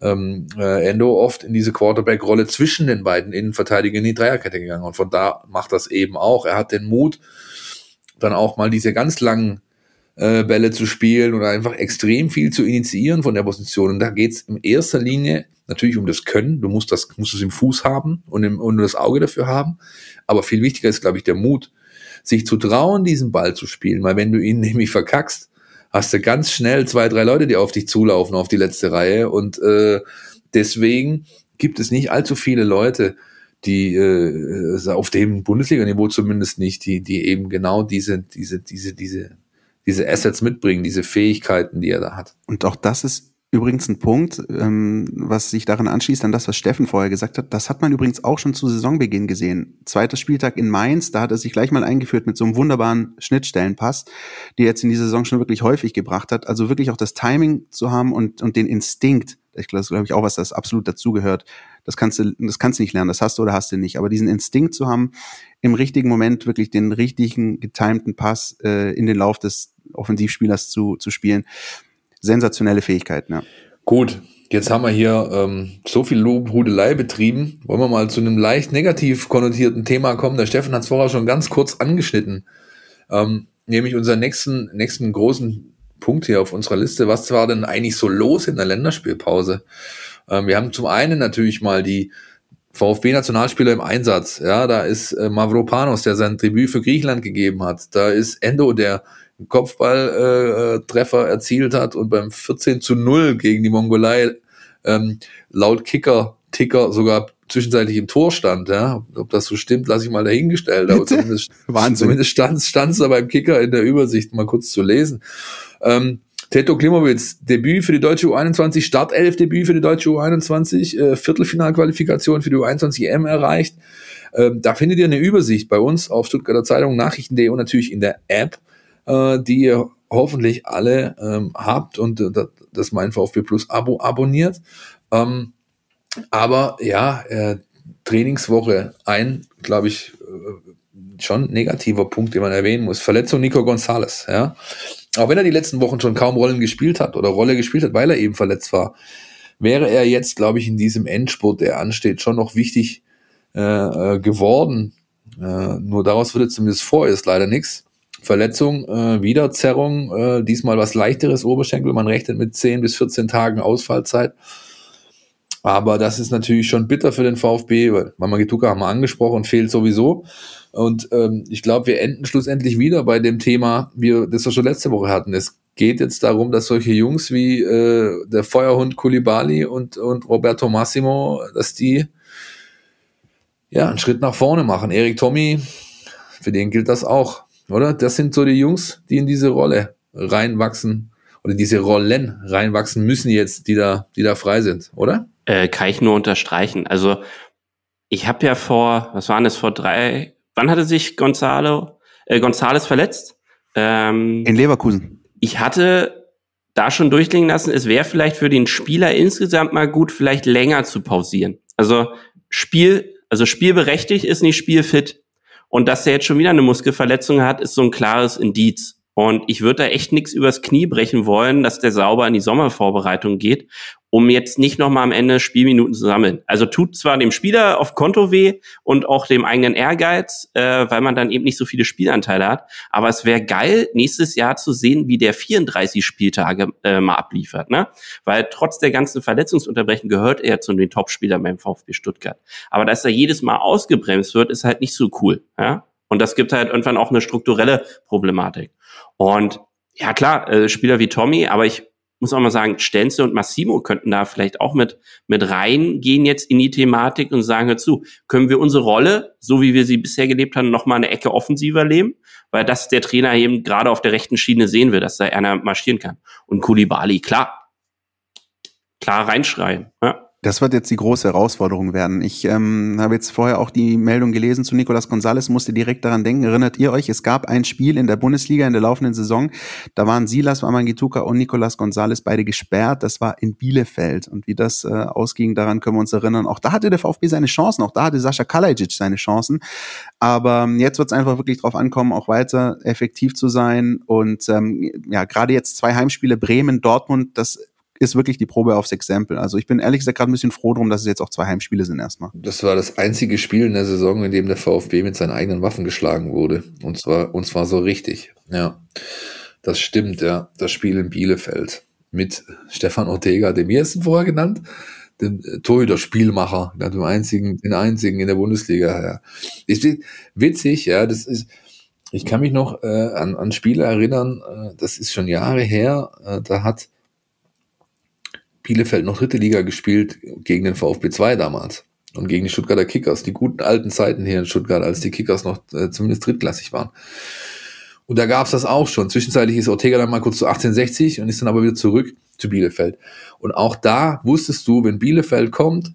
ähm, äh, Endo oft in diese Quarterback-Rolle zwischen den beiden Innenverteidigern in die Dreierkette gegangen und von da macht das eben auch. Er hat den Mut, dann auch mal diese ganz langen äh, Bälle zu spielen oder einfach extrem viel zu initiieren von der Position. Und da geht's in erster Linie natürlich um das Können. Du musst das, musst es im Fuß haben und, im, und das Auge dafür haben. Aber viel wichtiger ist, glaube ich, der Mut, sich zu trauen, diesen Ball zu spielen. Weil wenn du ihn nämlich verkackst, hast du ganz schnell zwei, drei Leute, die auf dich zulaufen, auf die letzte Reihe. Und äh, deswegen gibt es nicht allzu viele Leute, die äh, auf dem Bundesliga-Niveau zumindest nicht, die, die eben genau diese, diese, diese, diese, diese Assets mitbringen, diese Fähigkeiten, die er da hat. Und auch das ist Übrigens ein Punkt, ähm, was sich daran anschließt an das, was Steffen vorher gesagt hat. Das hat man übrigens auch schon zu Saisonbeginn gesehen. Zweiter Spieltag in Mainz, da hat er sich gleich mal eingeführt mit so einem wunderbaren Schnittstellenpass, die jetzt in dieser Saison schon wirklich häufig gebracht hat. Also wirklich auch das Timing zu haben und, und den Instinkt. Ich glaube, das glaube ich auch, was das absolut dazugehört. Das kannst du, das kannst du nicht lernen. Das hast du oder hast du nicht. Aber diesen Instinkt zu haben, im richtigen Moment wirklich den richtigen getimten Pass äh, in den Lauf des Offensivspielers zu, zu spielen sensationelle Fähigkeiten, ja. Gut, jetzt haben wir hier ähm, so viel Lobhudelei betrieben. Wollen wir mal zu einem leicht negativ konnotierten Thema kommen? Der Steffen hat es vorher schon ganz kurz angeschnitten. Ähm, nämlich unseren nächsten, nächsten großen Punkt hier auf unserer Liste. Was war denn eigentlich so los in der Länderspielpause? Ähm, wir haben zum einen natürlich mal die VfB-Nationalspieler im Einsatz. Ja, da ist äh, Mavropanos, der sein Debüt für Griechenland gegeben hat. Da ist Endo, der Kopfballtreffer äh, erzielt hat und beim 14 zu 0 gegen die Mongolei ähm, laut Kicker, Ticker sogar zwischenzeitlich im Tor stand. Ja? Ob das so stimmt, lasse ich mal dahingestellt. Aber zumindest, Wahnsinn. zumindest stand es da beim Kicker in der Übersicht mal kurz zu lesen. Ähm, Teto Klimowitz, Debüt für die deutsche U21, Startelf-Debüt für die deutsche U21, äh, Viertelfinalqualifikation für die U21 EM erreicht. Ähm, da findet ihr eine Übersicht bei uns auf Stuttgarter Zeitung, Nachrichten.de und natürlich in der App äh, die ihr hoffentlich alle ähm, habt und äh, das mein VfB Plus Abo abonniert. Ähm, aber ja, äh, Trainingswoche ein, glaube ich, äh, schon negativer Punkt, den man erwähnen muss. Verletzung Nico González, ja. Auch wenn er die letzten Wochen schon kaum Rollen gespielt hat oder Rolle gespielt hat, weil er eben verletzt war, wäre er jetzt, glaube ich, in diesem Endspurt, der ansteht, schon noch wichtig äh, äh geworden. Äh, nur daraus wird jetzt zumindest vorerst leider nichts. Verletzung, äh, Wiederzerrung, äh, diesmal was leichteres Oberschenkel. Man rechnet mit 10 bis 14 Tagen Ausfallzeit. Aber das ist natürlich schon bitter für den VfB, weil Mama Gituka haben wir angesprochen, fehlt sowieso. Und ähm, ich glaube, wir enden schlussendlich wieder bei dem Thema, wie wir das wir schon letzte Woche hatten. Es geht jetzt darum, dass solche Jungs wie äh, der Feuerhund Kulibali und, und Roberto Massimo, dass die ja, einen Schritt nach vorne machen. Erik Tommy, für den gilt das auch, oder? Das sind so die Jungs, die in diese Rolle reinwachsen oder diese Rollen reinwachsen müssen jetzt, die da, die da frei sind, oder? Äh, kann ich nur unterstreichen. Also ich habe ja vor, was waren es, vor drei, wann hatte sich Gonzalo, äh, Gonzales verletzt? Ähm, in Leverkusen. Ich hatte da schon durchklingen lassen, es wäre vielleicht für den Spieler insgesamt mal gut, vielleicht länger zu pausieren. Also Spiel, also spielberechtigt ist nicht spielfit. Und dass er jetzt schon wieder eine Muskelverletzung hat, ist so ein klares Indiz. Und ich würde da echt nichts übers Knie brechen wollen, dass der sauber in die Sommervorbereitung geht, um jetzt nicht nochmal am Ende Spielminuten zu sammeln. Also tut zwar dem Spieler auf Konto weh und auch dem eigenen Ehrgeiz, äh, weil man dann eben nicht so viele Spielanteile hat, aber es wäre geil, nächstes Jahr zu sehen, wie der 34 Spieltage äh, mal abliefert. Ne? Weil trotz der ganzen Verletzungsunterbrechen gehört er zu den Topspielern beim VfB Stuttgart. Aber dass er jedes Mal ausgebremst wird, ist halt nicht so cool. Ja? Und das gibt halt irgendwann auch eine strukturelle Problematik. Und ja klar, äh, Spieler wie Tommy, aber ich muss auch mal sagen, Stenze und Massimo könnten da vielleicht auch mit, mit reingehen jetzt in die Thematik und sagen, hör zu, können wir unsere Rolle, so wie wir sie bisher gelebt haben, noch mal eine Ecke offensiver leben? Weil das der Trainer eben gerade auf der rechten Schiene sehen will, dass da einer marschieren kann. Und Kulibali, klar, klar reinschreien. Ja. Das wird jetzt die große Herausforderung werden. Ich ähm, habe jetzt vorher auch die Meldung gelesen zu Nicolas Gonzalez, musste direkt daran denken. Erinnert ihr euch, es gab ein Spiel in der Bundesliga in der laufenden Saison, da waren Silas Wamangituka und Nicolas Gonzalez beide gesperrt. Das war in Bielefeld. Und wie das äh, ausging, daran können wir uns erinnern. Auch da hatte der VfB seine Chancen, auch da hatte Sascha Kalajic seine Chancen. Aber ähm, jetzt wird es einfach wirklich drauf ankommen, auch weiter effektiv zu sein. Und ähm, ja, gerade jetzt zwei Heimspiele, Bremen, Dortmund, das ist wirklich die Probe aufs Exempel. Also ich bin ehrlich gesagt gerade ein bisschen froh drum, dass es jetzt auch zwei Heimspiele sind erstmal. Das war das einzige Spiel in der Saison, in dem der VfB mit seinen eigenen Waffen geschlagen wurde. Und zwar, und zwar so richtig. Ja, das stimmt, ja. Das Spiel in Bielefeld mit Stefan Ortega, dem ersten vorher genannt, dem Torhüter Spielmacher, dem einzigen, den einzigen in der Bundesliga. Ja. Ist witzig, ja, das ist, ich kann mich noch äh, an, an Spiele erinnern, äh, das ist schon Jahre her, äh, da hat Bielefeld noch dritte Liga gespielt gegen den VfB 2 damals und gegen die Stuttgarter Kickers, die guten alten Zeiten hier in Stuttgart, als die Kickers noch äh, zumindest drittklassig waren. Und da gab's das auch schon. Zwischenzeitlich ist Ortega dann mal kurz zu 1860 und ist dann aber wieder zurück zu Bielefeld. Und auch da wusstest du, wenn Bielefeld kommt,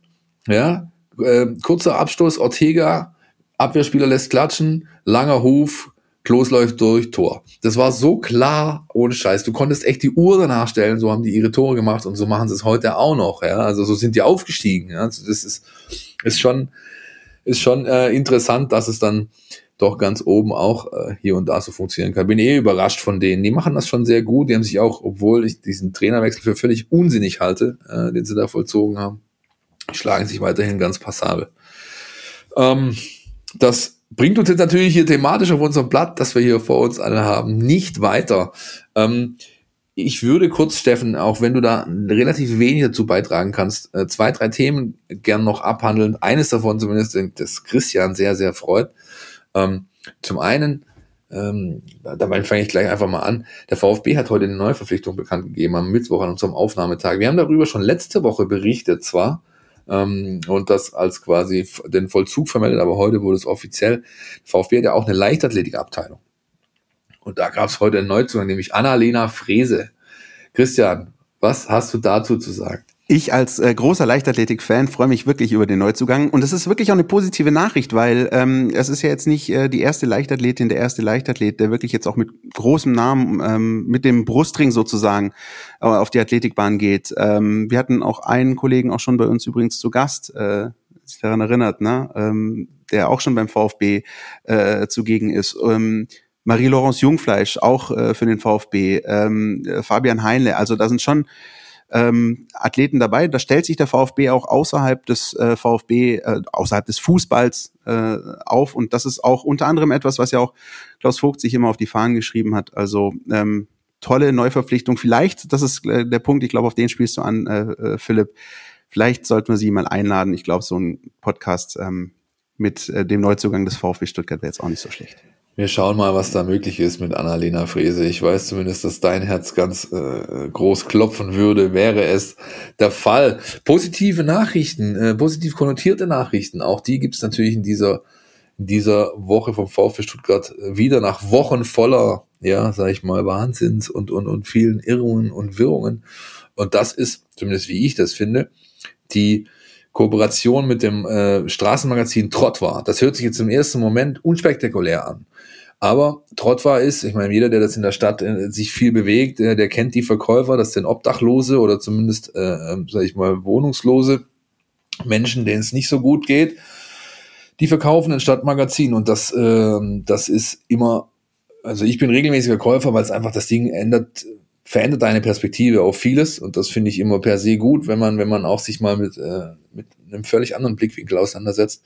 ja, äh, kurzer Abstoß, Ortega, Abwehrspieler lässt klatschen, langer Huf, Klos läuft durch, Tor. Das war so klar, ohne Scheiß. Du konntest echt die Uhr danach stellen, so haben die ihre Tore gemacht und so machen sie es heute auch noch. Ja? Also so sind die aufgestiegen. Ja? Also das ist, ist schon, ist schon äh, interessant, dass es dann doch ganz oben auch äh, hier und da so funktionieren kann. Bin eh überrascht von denen. Die machen das schon sehr gut. Die haben sich auch, obwohl ich diesen Trainerwechsel für völlig unsinnig halte, äh, den sie da vollzogen haben, schlagen sich weiterhin ganz passabel. Ähm, das bringt uns jetzt natürlich hier thematisch auf unserem Blatt, das wir hier vor uns alle haben, nicht weiter. Ähm, ich würde kurz, Steffen, auch wenn du da relativ wenig dazu beitragen kannst, äh, zwei, drei Themen gern noch abhandeln. Eines davon zumindest, das Christian sehr, sehr freut. Ähm, zum einen, ähm, dabei fange ich gleich einfach mal an. Der VfB hat heute eine Neuverpflichtung bekannt gegeben am Mittwoch an unserem Aufnahmetag. Wir haben darüber schon letzte Woche berichtet, zwar, ähm, und das als quasi den Vollzug vermeldet, aber heute wurde es offiziell. VfB hat ja auch eine Leichtathletikabteilung. Und da gab es heute einen Neuzugang, nämlich Annalena Frese. Christian, was hast du dazu zu sagen? Ich als äh, großer Leichtathletik-Fan freue mich wirklich über den Neuzugang. Und es ist wirklich auch eine positive Nachricht, weil ähm, es ist ja jetzt nicht äh, die erste Leichtathletin, der erste Leichtathlet, der wirklich jetzt auch mit großem Namen, ähm, mit dem Brustring sozusagen äh, auf die Athletikbahn geht. Ähm, wir hatten auch einen Kollegen auch schon bei uns übrigens zu Gast, äh, sich daran erinnert, ne? ähm, der auch schon beim VfB äh, zugegen ist. Ähm, Marie-Laurence Jungfleisch, auch äh, für den VfB, ähm, Fabian Heinle, also da sind schon ähm, Athleten dabei. Da stellt sich der VfB auch außerhalb des äh, VfB, äh, außerhalb des Fußballs äh, auf. Und das ist auch unter anderem etwas, was ja auch Klaus Vogt sich immer auf die Fahnen geschrieben hat. Also ähm, tolle Neuverpflichtung. Vielleicht, das ist äh, der Punkt, ich glaube, auf den spielst du an, äh, äh, Philipp. Vielleicht sollten wir sie mal einladen. Ich glaube, so ein Podcast ähm, mit äh, dem Neuzugang des VfB Stuttgart wäre jetzt auch nicht so schlecht. Wir schauen mal, was da möglich ist mit Annalena Frese. Ich weiß zumindest, dass dein Herz ganz äh, groß klopfen würde, wäre es der Fall. Positive Nachrichten, äh, positiv konnotierte Nachrichten, auch die gibt es natürlich in dieser, in dieser Woche vom VfB Stuttgart wieder nach Wochen voller, ja, sag ich mal, Wahnsinns und, und, und vielen Irrungen und Wirrungen. Und das ist, zumindest wie ich das finde, die Kooperation mit dem äh, Straßenmagazin Trott war. Das hört sich jetzt im ersten Moment unspektakulär an. Aber Trottwar ist, ich meine, jeder, der das in der Stadt äh, sich viel bewegt, äh, der kennt die Verkäufer, das sind Obdachlose oder zumindest, äh, ähm, sag ich mal, Wohnungslose Menschen, denen es nicht so gut geht. Die verkaufen ein Stadtmagazin und das, äh, das ist immer, also ich bin regelmäßiger Käufer, weil es einfach das Ding ändert, verändert deine Perspektive auf vieles und das finde ich immer per se gut, wenn man, wenn man auch sich mal mit, äh, mit einem völlig anderen Blickwinkel auseinandersetzt.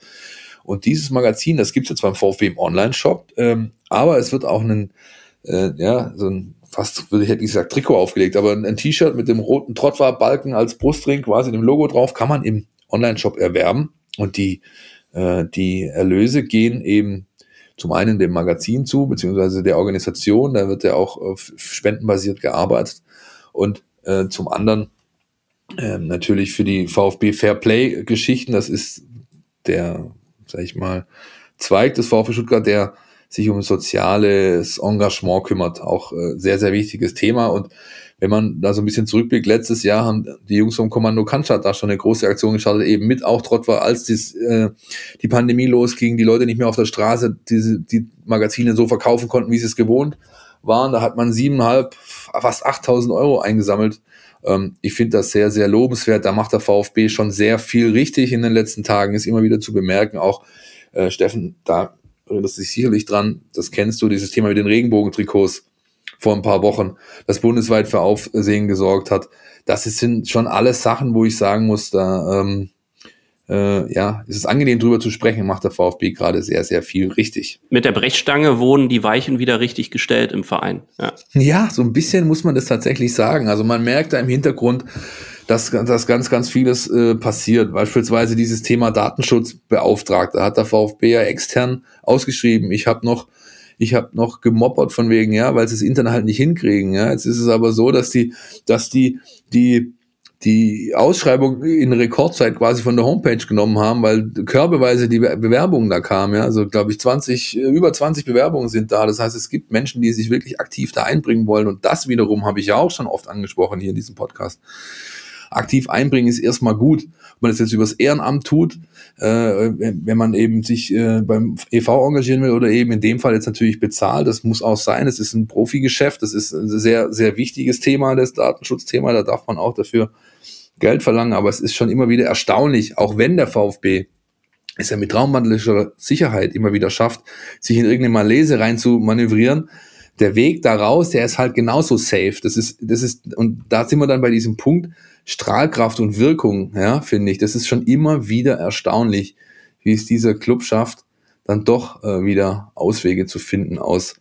Und dieses Magazin, das gibt es jetzt beim VfB im Online-Shop, ähm, aber es wird auch ein, äh, ja, so ein fast, würde ich hätte gesagt, Trikot aufgelegt, aber ein, ein T-Shirt mit dem roten Trottwar-Balken als Brustring, quasi dem Logo drauf, kann man im Online-Shop erwerben. Und die, äh, die Erlöse gehen eben zum einen dem Magazin zu, beziehungsweise der Organisation, da wird ja auch spendenbasiert gearbeitet. Und äh, zum anderen äh, natürlich für die VfB Fair Play Geschichten, das ist der sag ich mal, Zweig des VfB Stuttgart, der sich um soziales Engagement kümmert. Auch äh, sehr, sehr wichtiges Thema. Und wenn man da so ein bisschen zurückblickt, letztes Jahr haben die Jungs vom Kommando Cannstatt da schon eine große Aktion gestartet, eben mit auch Trottwar, als dies, äh, die Pandemie losging, die Leute nicht mehr auf der Straße diese, die Magazine so verkaufen konnten, wie sie es gewohnt waren. Da hat man siebeneinhalb, fast 8000 Euro eingesammelt. Ähm, ich finde das sehr, sehr lobenswert. Da macht der VfB schon sehr viel richtig in den letzten Tagen, ist immer wieder zu bemerken. Auch äh, Steffen, da erinnerst du dich sicherlich dran, das kennst du, dieses Thema mit den Regenbogentrikots vor ein paar Wochen, das bundesweit für Aufsehen gesorgt hat. Das sind schon alles Sachen, wo ich sagen muss, da ähm, äh, ja, es ist angenehm drüber zu sprechen, macht der VfB gerade sehr, sehr viel richtig. Mit der Brechstange wurden die Weichen wieder richtig gestellt im Verein. Ja, ja so ein bisschen muss man das tatsächlich sagen. Also man merkt da im Hintergrund, dass, dass ganz, ganz vieles äh, passiert. Beispielsweise dieses Thema Datenschutzbeauftragter hat der VfB ja extern ausgeschrieben. Ich habe noch ich habe noch gemoppert von wegen, ja, weil sie das Internet halt nicht hinkriegen. Ja, jetzt ist es aber so, dass die, dass die, die die Ausschreibung in Rekordzeit quasi von der Homepage genommen haben, weil körbeweise die Bewerbungen da kamen. Ja? Also glaube ich 20, über 20 Bewerbungen sind da. Das heißt, es gibt Menschen, die sich wirklich aktiv da einbringen wollen. Und das wiederum habe ich ja auch schon oft angesprochen hier in diesem Podcast. Aktiv einbringen ist erstmal gut. Ob man das jetzt übers Ehrenamt tut, äh, wenn man eben sich äh, beim EV engagieren will oder eben in dem Fall jetzt natürlich bezahlt, das muss auch sein. Es ist ein Profigeschäft, das ist ein sehr, sehr wichtiges Thema, das Datenschutzthema, da darf man auch dafür Geld verlangen, aber es ist schon immer wieder erstaunlich, auch wenn der VfB es ja mit traummantlischer Sicherheit immer wieder schafft, sich in irgendeine Malese rein zu manövrieren. Der Weg da raus, der ist halt genauso safe. Das ist, das ist, und da sind wir dann bei diesem Punkt Strahlkraft und Wirkung, ja, finde ich. Das ist schon immer wieder erstaunlich, wie es dieser Club schafft, dann doch äh, wieder Auswege zu finden aus,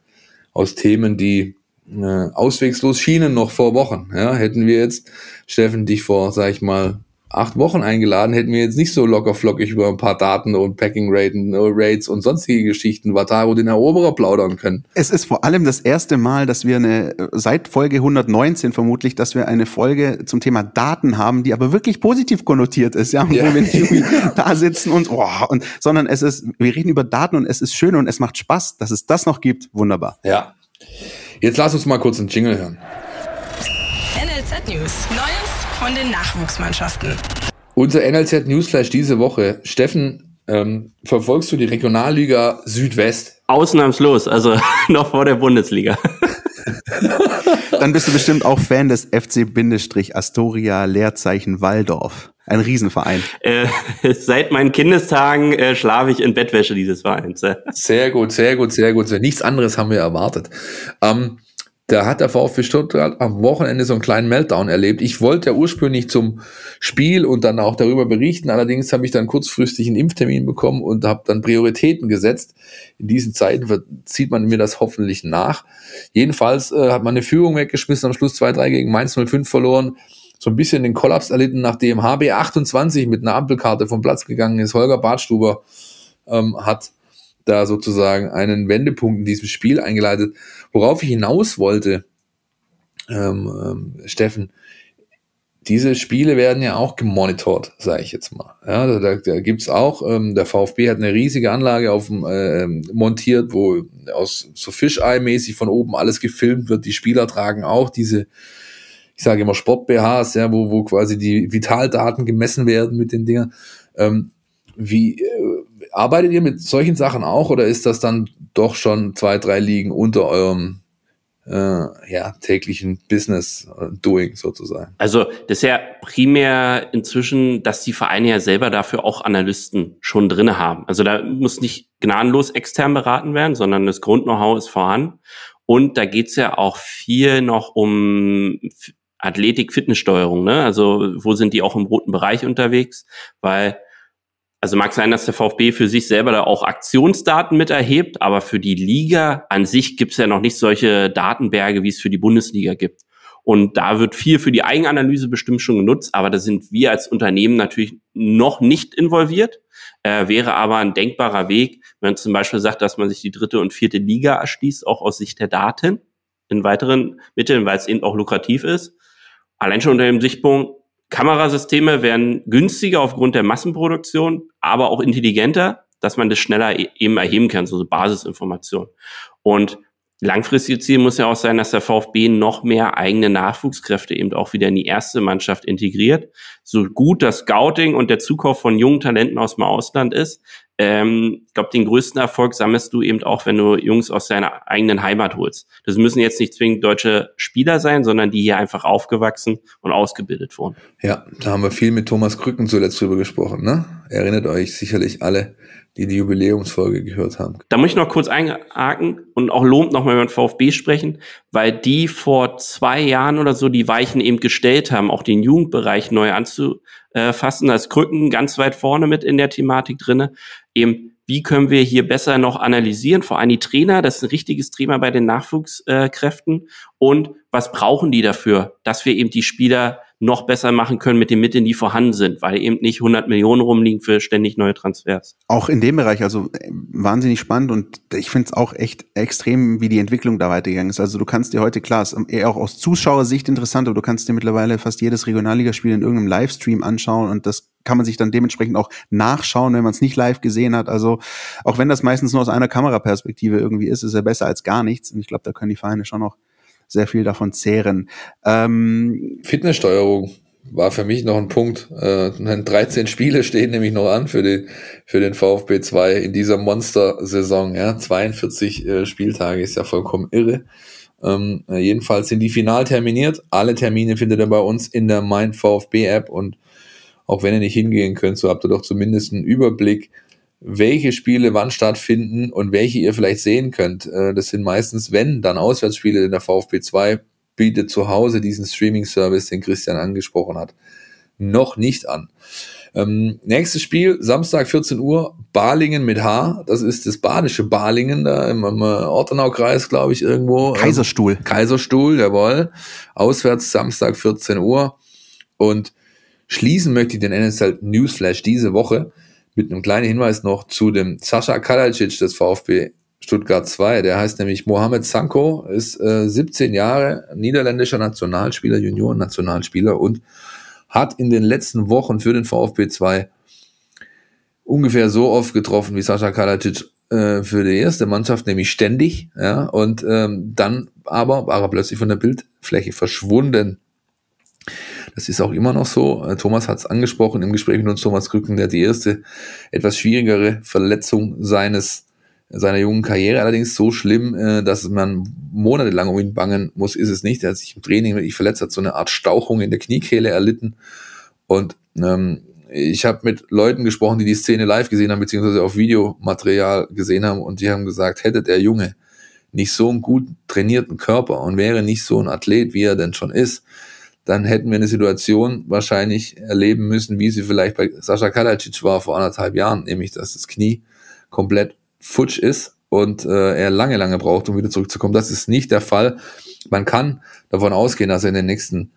aus Themen, die äh, auswegslos schienen noch vor Wochen. Ja, hätten wir jetzt, Steffen, dich vor, sag ich mal, acht Wochen eingeladen, hätten wir jetzt nicht so locker flockig über ein paar Daten und Packing Raten, Rates und sonstige Geschichten Vataro den Eroberer plaudern können. Es ist vor allem das erste Mal, dass wir eine, seit Folge 119 vermutlich, dass wir eine Folge zum Thema Daten haben, die aber wirklich positiv konnotiert ist, ja, ja. wo wir nicht irgendwie da sitzen und, oh, und, sondern es ist, wir reden über Daten und es ist schön und es macht Spaß, dass es das noch gibt. Wunderbar. Ja. Jetzt lass uns mal kurz einen Jingle hören. NLZ News. Neues von den Nachwuchsmannschaften. Unser NLZ Newsflash diese Woche. Steffen, ähm, verfolgst du die Regionalliga Südwest? Ausnahmslos, also noch vor der Bundesliga. Dann bist du bestimmt auch Fan des FC-Astoria Leerzeichen Waldorf. Ein Riesenverein. Äh, seit meinen Kindestagen äh, schlafe ich in Bettwäsche dieses Vereins. Sehr gut, sehr gut, sehr gut. Nichts anderes haben wir erwartet. Ähm, da hat der VfB Stuttgart am Wochenende so einen kleinen Meltdown erlebt. Ich wollte ja ursprünglich zum Spiel und dann auch darüber berichten. Allerdings habe ich dann kurzfristig einen Impftermin bekommen und habe dann Prioritäten gesetzt. In diesen Zeiten zieht man mir das hoffentlich nach. Jedenfalls äh, hat man eine Führung weggeschmissen, am Schluss 2-3 gegen Mainz 05 verloren so ein bisschen den Kollaps erlitten, nachdem HB28 mit einer Ampelkarte vom Platz gegangen ist. Holger Bartstuber ähm, hat da sozusagen einen Wendepunkt in diesem Spiel eingeleitet. Worauf ich hinaus wollte, ähm, ähm, Steffen, diese Spiele werden ja auch gemonitort, sage ich jetzt mal. Ja, da, da, da gibt's auch, ähm, der VfB hat eine riesige Anlage auf äh, montiert, wo aus so Fischei-mäßig von oben alles gefilmt wird. Die Spieler tragen auch diese, ich sage immer Sport-BHs, ja, wo, wo quasi die Vitaldaten gemessen werden mit den Dingern. Ähm, wie äh, arbeitet ihr mit solchen Sachen auch oder ist das dann doch schon zwei, drei Ligen unter eurem äh, ja, täglichen Business äh, sozusagen. Also das ist ja primär inzwischen, dass die Vereine ja selber dafür auch Analysten schon drinne haben. Also da muss nicht gnadenlos extern beraten werden, sondern das Grund-Know-how ist vorhanden. Und da geht's ja auch viel noch um Athletik-Fitnesssteuerung. Ne? Also wo sind die auch im roten Bereich unterwegs? Weil also mag sein, dass der VfB für sich selber da auch Aktionsdaten mit erhebt, aber für die Liga an sich gibt es ja noch nicht solche Datenberge, wie es für die Bundesliga gibt. Und da wird viel für die Eigenanalyse bestimmt schon genutzt, aber da sind wir als Unternehmen natürlich noch nicht involviert. Äh, wäre aber ein denkbarer Weg, wenn man zum Beispiel sagt, dass man sich die dritte und vierte Liga erschließt, auch aus Sicht der Daten in weiteren Mitteln, weil es eben auch lukrativ ist. Allein schon unter dem Sichtpunkt, Kamerasysteme werden günstiger aufgrund der Massenproduktion, aber auch intelligenter, dass man das schneller e-, eben erheben kann, so Basisinformation. Und langfristige Ziel muss ja auch sein, dass der VfB noch mehr eigene Nachwuchskräfte eben auch wieder in die erste Mannschaft integriert. So gut das Scouting und der Zukauf von jungen Talenten aus dem Ausland ist, ähm, ich glaube, den größten Erfolg sammelst du eben auch, wenn du Jungs aus deiner eigenen Heimat holst. Das müssen jetzt nicht zwingend deutsche Spieler sein, sondern die hier einfach aufgewachsen und ausgebildet wurden. Ja, da haben wir viel mit Thomas Krücken zuletzt drüber gesprochen. Ne? Erinnert euch sicherlich alle, die die Jubiläumsfolge gehört haben. Da muss ich noch kurz einhaken und auch lohnt nochmal über den VfB sprechen, weil die vor zwei Jahren oder so die Weichen eben gestellt haben, auch den Jugendbereich neu anzufassen. Ist Krücken ganz weit vorne mit in der Thematik drinne. Eben, wie können wir hier besser noch analysieren, vor allem die Trainer, das ist ein richtiges Thema bei den Nachwuchskräften. Und was brauchen die dafür, dass wir eben die Spieler noch besser machen können mit den Mitteln, die vorhanden sind, weil eben nicht 100 Millionen rumliegen für ständig neue Transfers. Auch in dem Bereich, also äh, wahnsinnig spannend und ich finde es auch echt extrem, wie die Entwicklung da weitergegangen ist. Also du kannst dir heute, klar, ist eher auch aus Zuschauersicht interessant, aber du kannst dir mittlerweile fast jedes Regionalligaspiel in irgendeinem Livestream anschauen und das kann man sich dann dementsprechend auch nachschauen, wenn man es nicht live gesehen hat. Also auch wenn das meistens nur aus einer Kameraperspektive irgendwie ist, ist er besser als gar nichts. Und ich glaube, da können die Vereine schon noch sehr viel davon zehren. Ähm, Fitnesssteuerung war für mich noch ein Punkt. Äh, 13 Spiele stehen nämlich noch an für den, für den VfB 2 in dieser Monster-Saison. Ja? 42 äh, Spieltage ist ja vollkommen irre. Ähm, äh, jedenfalls sind die final terminiert. Alle Termine findet ihr bei uns in der Mein VfB App und auch wenn ihr nicht hingehen könnt, so habt ihr doch zumindest einen Überblick, welche Spiele wann stattfinden und welche ihr vielleicht sehen könnt. Äh, das sind meistens, wenn, dann Auswärtsspiele, denn der VfB 2 bietet zu Hause diesen Streaming-Service, den Christian angesprochen hat, noch nicht an. Ähm, nächstes Spiel, Samstag 14 Uhr, Balingen mit H. Das ist das badische Balingen, da im, im Ortenau-Kreis, glaube ich, irgendwo. Ähm, Kaiserstuhl. Ähm, Kaiserstuhl, jawohl. Auswärts Samstag 14 Uhr. Und schließen möchte ich den NSL Newsflash diese Woche mit einem kleinen Hinweis noch zu dem Sascha Kalajic des VfB Stuttgart 2. Der heißt nämlich Mohamed Sanko, ist äh, 17 Jahre niederländischer Nationalspieler, Junioren-Nationalspieler und hat in den letzten Wochen für den VfB 2 ungefähr so oft getroffen wie Sascha Kalajic äh, für die erste Mannschaft, nämlich ständig. Ja, und ähm, dann aber war er plötzlich von der Bildfläche verschwunden. Das ist auch immer noch so. Äh, Thomas hat es angesprochen im Gespräch mit uns, Thomas Krücken, der die erste etwas schwierigere Verletzung seines seiner jungen Karriere allerdings so schlimm, äh, dass man monatelang um ihn bangen muss, ist es nicht. Er hat sich im Training wirklich verletzt, hat so eine Art Stauchung in der Kniekehle erlitten. Und ähm, ich habe mit Leuten gesprochen, die die Szene live gesehen haben, beziehungsweise auf Videomaterial gesehen haben, und die haben gesagt, hätte der Junge nicht so einen gut trainierten Körper und wäre nicht so ein Athlet, wie er denn schon ist, dann hätten wir eine Situation wahrscheinlich erleben müssen, wie sie vielleicht bei Sascha Kalacic war vor anderthalb Jahren, nämlich dass das Knie komplett futsch ist und äh, er lange, lange braucht, um wieder zurückzukommen. Das ist nicht der Fall. Man kann davon ausgehen, dass er in den nächsten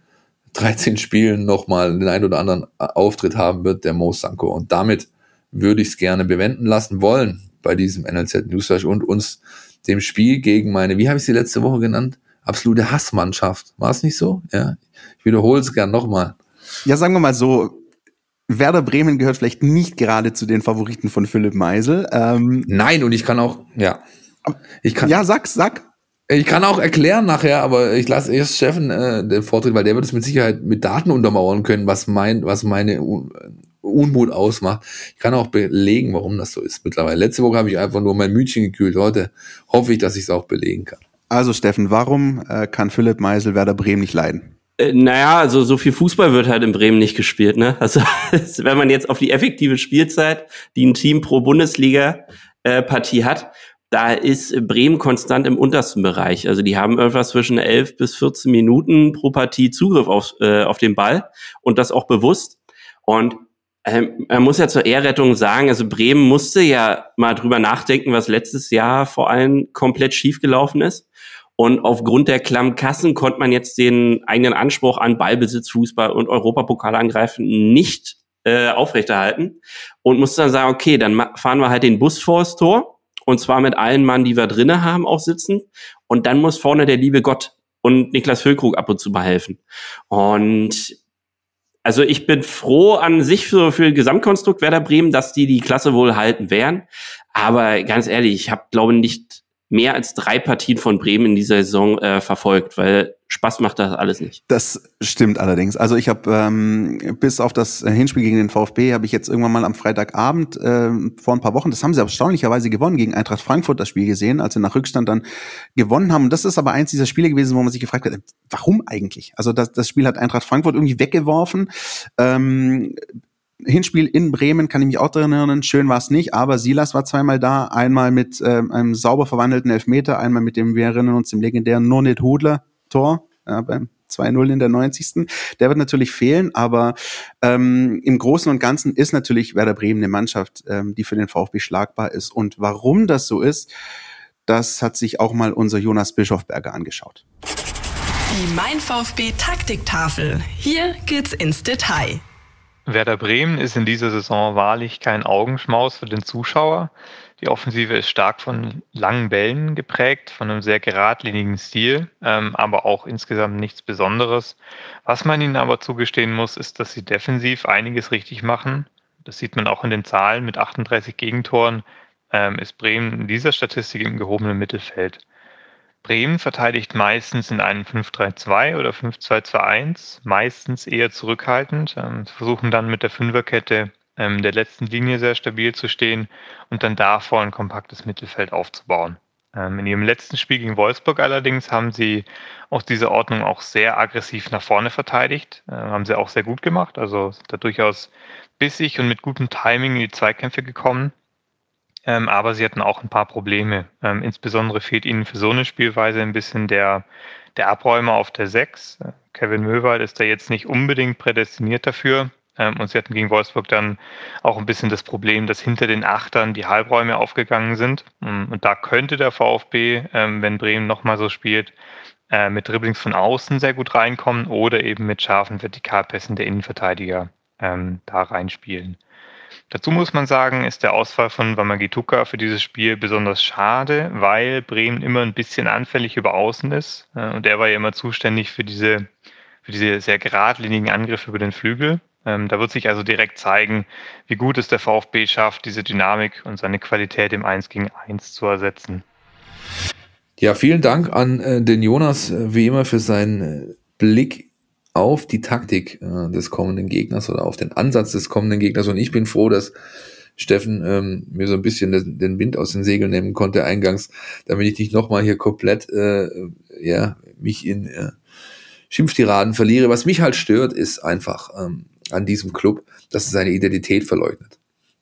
13 Spielen nochmal den ein oder anderen Auftritt haben wird, der Mo Sanko. Und damit würde ich es gerne bewenden lassen wollen bei diesem NLZ Newsflash und uns dem Spiel gegen meine, wie habe ich sie letzte Woche genannt? Absolute Hassmannschaft. War es nicht so? Ja. Ich wiederhole es gern nochmal. Ja, sagen wir mal so, Werder Bremen gehört vielleicht nicht gerade zu den Favoriten von Philipp Meisel. Ähm, Nein, und ich kann auch, ja. Ich kann, ja, sag, sag. Ich kann auch erklären nachher, aber ich lasse erst Steffen äh, den Vortritt, weil der wird es mit Sicherheit mit Daten untermauern können, was mein, was meine Un Unmut ausmacht. Ich kann auch belegen, warum das so ist mittlerweile. Letzte Woche habe ich einfach nur mein Mütchen gekühlt. Heute hoffe ich, dass ich es auch belegen kann. Also Steffen, warum äh, kann Philipp Meisel Werder Bremen nicht leiden? Äh, naja, also so viel Fußball wird halt in Bremen nicht gespielt, ne? Also wenn man jetzt auf die effektive Spielzeit, die ein Team pro Bundesliga-Partie äh, hat, da ist Bremen konstant im untersten Bereich. Also die haben irgendwas zwischen 11 bis 14 Minuten pro Partie Zugriff auf, äh, auf den Ball und das auch bewusst. Und ähm, man muss ja zur Ehrrettung sagen, also Bremen musste ja mal drüber nachdenken, was letztes Jahr vor allem komplett schiefgelaufen ist. Und aufgrund der klammen Kassen konnte man jetzt den eigenen Anspruch an Ballbesitz, Fußball und Europapokal angreifen nicht äh, aufrechterhalten und musste dann sagen, okay, dann fahren wir halt den Bus vors Tor und zwar mit allen Mann, die wir drinnen haben, auch sitzen. Und dann muss vorne der liebe Gott und Niklas Füllkrug ab und zu behelfen. Und also ich bin froh an sich für, für Gesamtkonstrukt Werder Bremen, dass die die Klasse wohl halten werden. Aber ganz ehrlich, ich habe glaube nicht mehr als drei Partien von Bremen in dieser Saison äh, verfolgt, weil Spaß macht das alles nicht. Das stimmt allerdings. Also ich habe ähm, bis auf das Hinspiel gegen den VfB habe ich jetzt irgendwann mal am Freitagabend äh, vor ein paar Wochen, das haben sie erstaunlicherweise gewonnen gegen Eintracht Frankfurt das Spiel gesehen, als sie nach Rückstand dann gewonnen haben. Und das ist aber eins dieser Spiele gewesen, wo man sich gefragt hat, warum eigentlich? Also das, das Spiel hat Eintracht Frankfurt irgendwie weggeworfen. Ähm, Hinspiel in Bremen kann ich mich auch daran erinnern. Schön war es nicht, aber Silas war zweimal da. Einmal mit ähm, einem sauber verwandelten Elfmeter, einmal mit dem, wir erinnern uns, dem legendären Nonit Hudler Tor ja, beim 2-0 in der 90. Der wird natürlich fehlen, aber ähm, im Großen und Ganzen ist natürlich Werder Bremen eine Mannschaft, ähm, die für den VfB schlagbar ist. Und warum das so ist, das hat sich auch mal unser Jonas Bischofberger angeschaut. Die Mein VfB Taktiktafel. Hier geht's ins Detail. Werder Bremen ist in dieser Saison wahrlich kein Augenschmaus für den Zuschauer. Die Offensive ist stark von langen Bällen geprägt, von einem sehr geradlinigen Stil, ähm, aber auch insgesamt nichts Besonderes. Was man ihnen aber zugestehen muss, ist, dass sie defensiv einiges richtig machen. Das sieht man auch in den Zahlen. Mit 38 Gegentoren ähm, ist Bremen in dieser Statistik im gehobenen Mittelfeld. Bremen verteidigt meistens in einem 5-3-2 oder 5-2-2-1, meistens eher zurückhaltend, ähm, versuchen dann mit der Fünferkette ähm, der letzten Linie sehr stabil zu stehen und dann davor ein kompaktes Mittelfeld aufzubauen. Ähm, in ihrem letzten Spiel gegen Wolfsburg allerdings haben sie aus dieser Ordnung auch sehr aggressiv nach vorne verteidigt, haben sie auch sehr gut gemacht, also sind da durchaus bissig und mit gutem Timing in die Zweikämpfe gekommen. Ähm, aber sie hatten auch ein paar Probleme. Ähm, insbesondere fehlt ihnen für so eine Spielweise ein bisschen der, der Abräumer auf der 6. Kevin Möwald ist da jetzt nicht unbedingt prädestiniert dafür. Ähm, und sie hatten gegen Wolfsburg dann auch ein bisschen das Problem, dass hinter den Achtern die Halbräume aufgegangen sind. Ähm, und da könnte der VfB, ähm, wenn Bremen nochmal so spielt, äh, mit Dribblings von außen sehr gut reinkommen oder eben mit scharfen Vertikalpässen der Innenverteidiger ähm, da reinspielen. Dazu muss man sagen, ist der Ausfall von Wamagituka für dieses Spiel besonders schade, weil Bremen immer ein bisschen anfällig über außen ist. Äh, und er war ja immer zuständig für diese, für diese sehr geradlinigen Angriffe über den Flügel. Ähm, da wird sich also direkt zeigen, wie gut es der VfB schafft, diese Dynamik und seine Qualität im 1 gegen 1 zu ersetzen. Ja, vielen Dank an äh, den Jonas, äh, wie immer, für seinen Blick auf die Taktik äh, des kommenden Gegners oder auf den Ansatz des kommenden Gegners. Und ich bin froh, dass Steffen ähm, mir so ein bisschen den, den, Wind aus den Segeln nehmen konnte eingangs, damit ich nicht nochmal hier komplett äh, ja, mich in äh, Schimpftiraden verliere. Was mich halt stört, ist einfach ähm, an diesem Club, dass es seine Identität verleugnet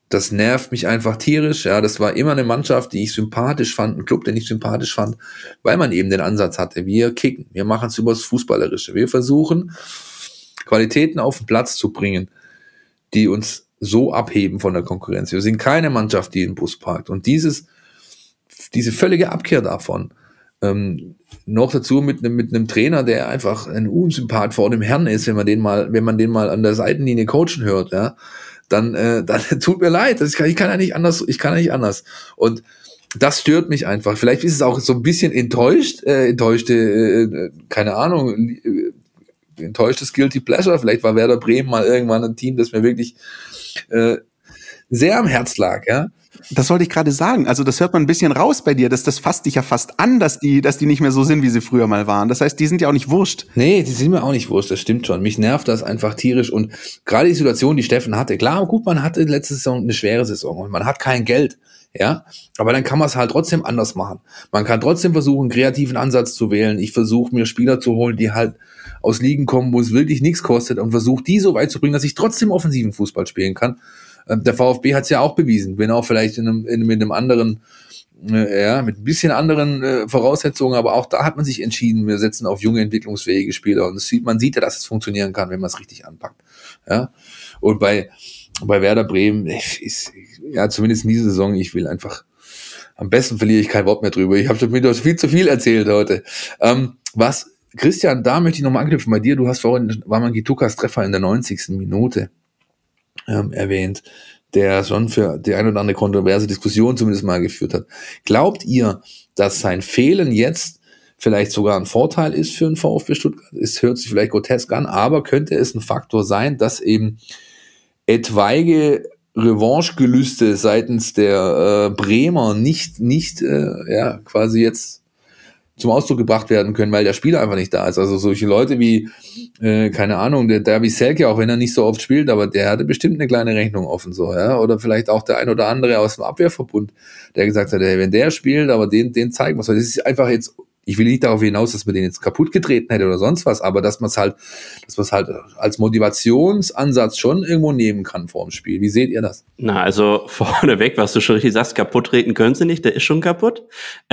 das nervt mich einfach tierisch. Ja, das war immer eine Mannschaft, die ich sympathisch fand, ein Club, den ich sympathisch fand, weil man eben den Ansatz hatte. Wir kicken, wir machen es übers Fußballerische. Wir versuchen, Qualitäten auf den Platz zu bringen, die uns so abheben von der Konkurrenz. Wir sind keine Mannschaft, die den Bus parkt. Und dieses, diese völlige Abkehr davon, ähm, noch dazu mit einem mit einem Trainer, der einfach ein Unsympath vor dem Herrn ist, wenn man den mal, wenn man den mal an der Seitenlinie coachen hört, ja, dann, äh, dann tut mir leid. Ich kann, ich kann ja nicht anders, ich kann ja nicht anders. Und das stört mich einfach. Vielleicht ist es auch so ein bisschen enttäuscht, äh, enttäuschte, äh, keine Ahnung, äh, enttäuschtes Guilty Pleasure. Vielleicht war Werder Bremen mal irgendwann ein Team, das mir wirklich äh, sehr am Herz lag, ja. Das wollte ich gerade sagen. Also das hört man ein bisschen raus bei dir. dass das fasst dich ja fast an, dass die, dass die nicht mehr so sind, wie sie früher mal waren. Das heißt, die sind ja auch nicht wurscht. Nee, die sind mir auch nicht wurscht. Das stimmt schon. Mich nervt das einfach tierisch. Und gerade die Situation, die Steffen hatte. Klar, gut, man hatte letzte Saison eine schwere Saison und man hat kein Geld. Ja, aber dann kann man es halt trotzdem anders machen. Man kann trotzdem versuchen, kreativen Ansatz zu wählen. Ich versuche mir Spieler zu holen, die halt aus Ligen kommen, wo es wirklich nichts kostet und versuche die so weit zu bringen, dass ich trotzdem offensiven Fußball spielen kann. Ähm, der VfB hat es ja auch bewiesen, wenn auch vielleicht in einem, in, mit einem anderen, äh, ja, mit ein bisschen anderen äh, Voraussetzungen, aber auch da hat man sich entschieden, wir setzen auf junge, entwicklungsfähige Spieler und sieht, man sieht ja, dass es funktionieren kann, wenn man es richtig anpackt. Ja, und bei, bei Werder Bremen ist, ja, zumindest in dieser Saison, ich will einfach, am besten verliere ich kein Wort mehr drüber. Ich habe wieder viel zu viel erzählt heute. Ähm, was, Christian, da möchte ich nochmal anknüpfen bei dir. Du hast vorhin Waman Gitukas Treffer in der 90. Minute ähm, erwähnt, der schon für die ein oder andere kontroverse Diskussion zumindest mal geführt hat. Glaubt ihr, dass sein Fehlen jetzt vielleicht sogar ein Vorteil ist für den VfB Stuttgart? Es hört sich vielleicht grotesk an, aber könnte es ein Faktor sein, dass eben etwaige Revanchegelüste seitens der äh, Bremer nicht, nicht äh, ja, quasi jetzt zum Ausdruck gebracht werden können, weil der Spieler einfach nicht da ist. Also solche Leute wie, äh, keine Ahnung, der Derby Selke, auch wenn er nicht so oft spielt, aber der hatte bestimmt eine kleine Rechnung offen so, ja. Oder vielleicht auch der ein oder andere aus dem Abwehrverbund, der gesagt hat, ey, wenn der spielt, aber den, den zeigen muss. Das ist einfach jetzt ich will nicht darauf hinaus, dass man den jetzt kaputt getreten hätte oder sonst was, aber dass man es halt, dass man es halt als Motivationsansatz schon irgendwo nehmen kann vor dem Spiel. Wie seht ihr das? Na, also vorneweg, was du schon richtig sagst, kaputt treten können sie nicht, der ist schon kaputt.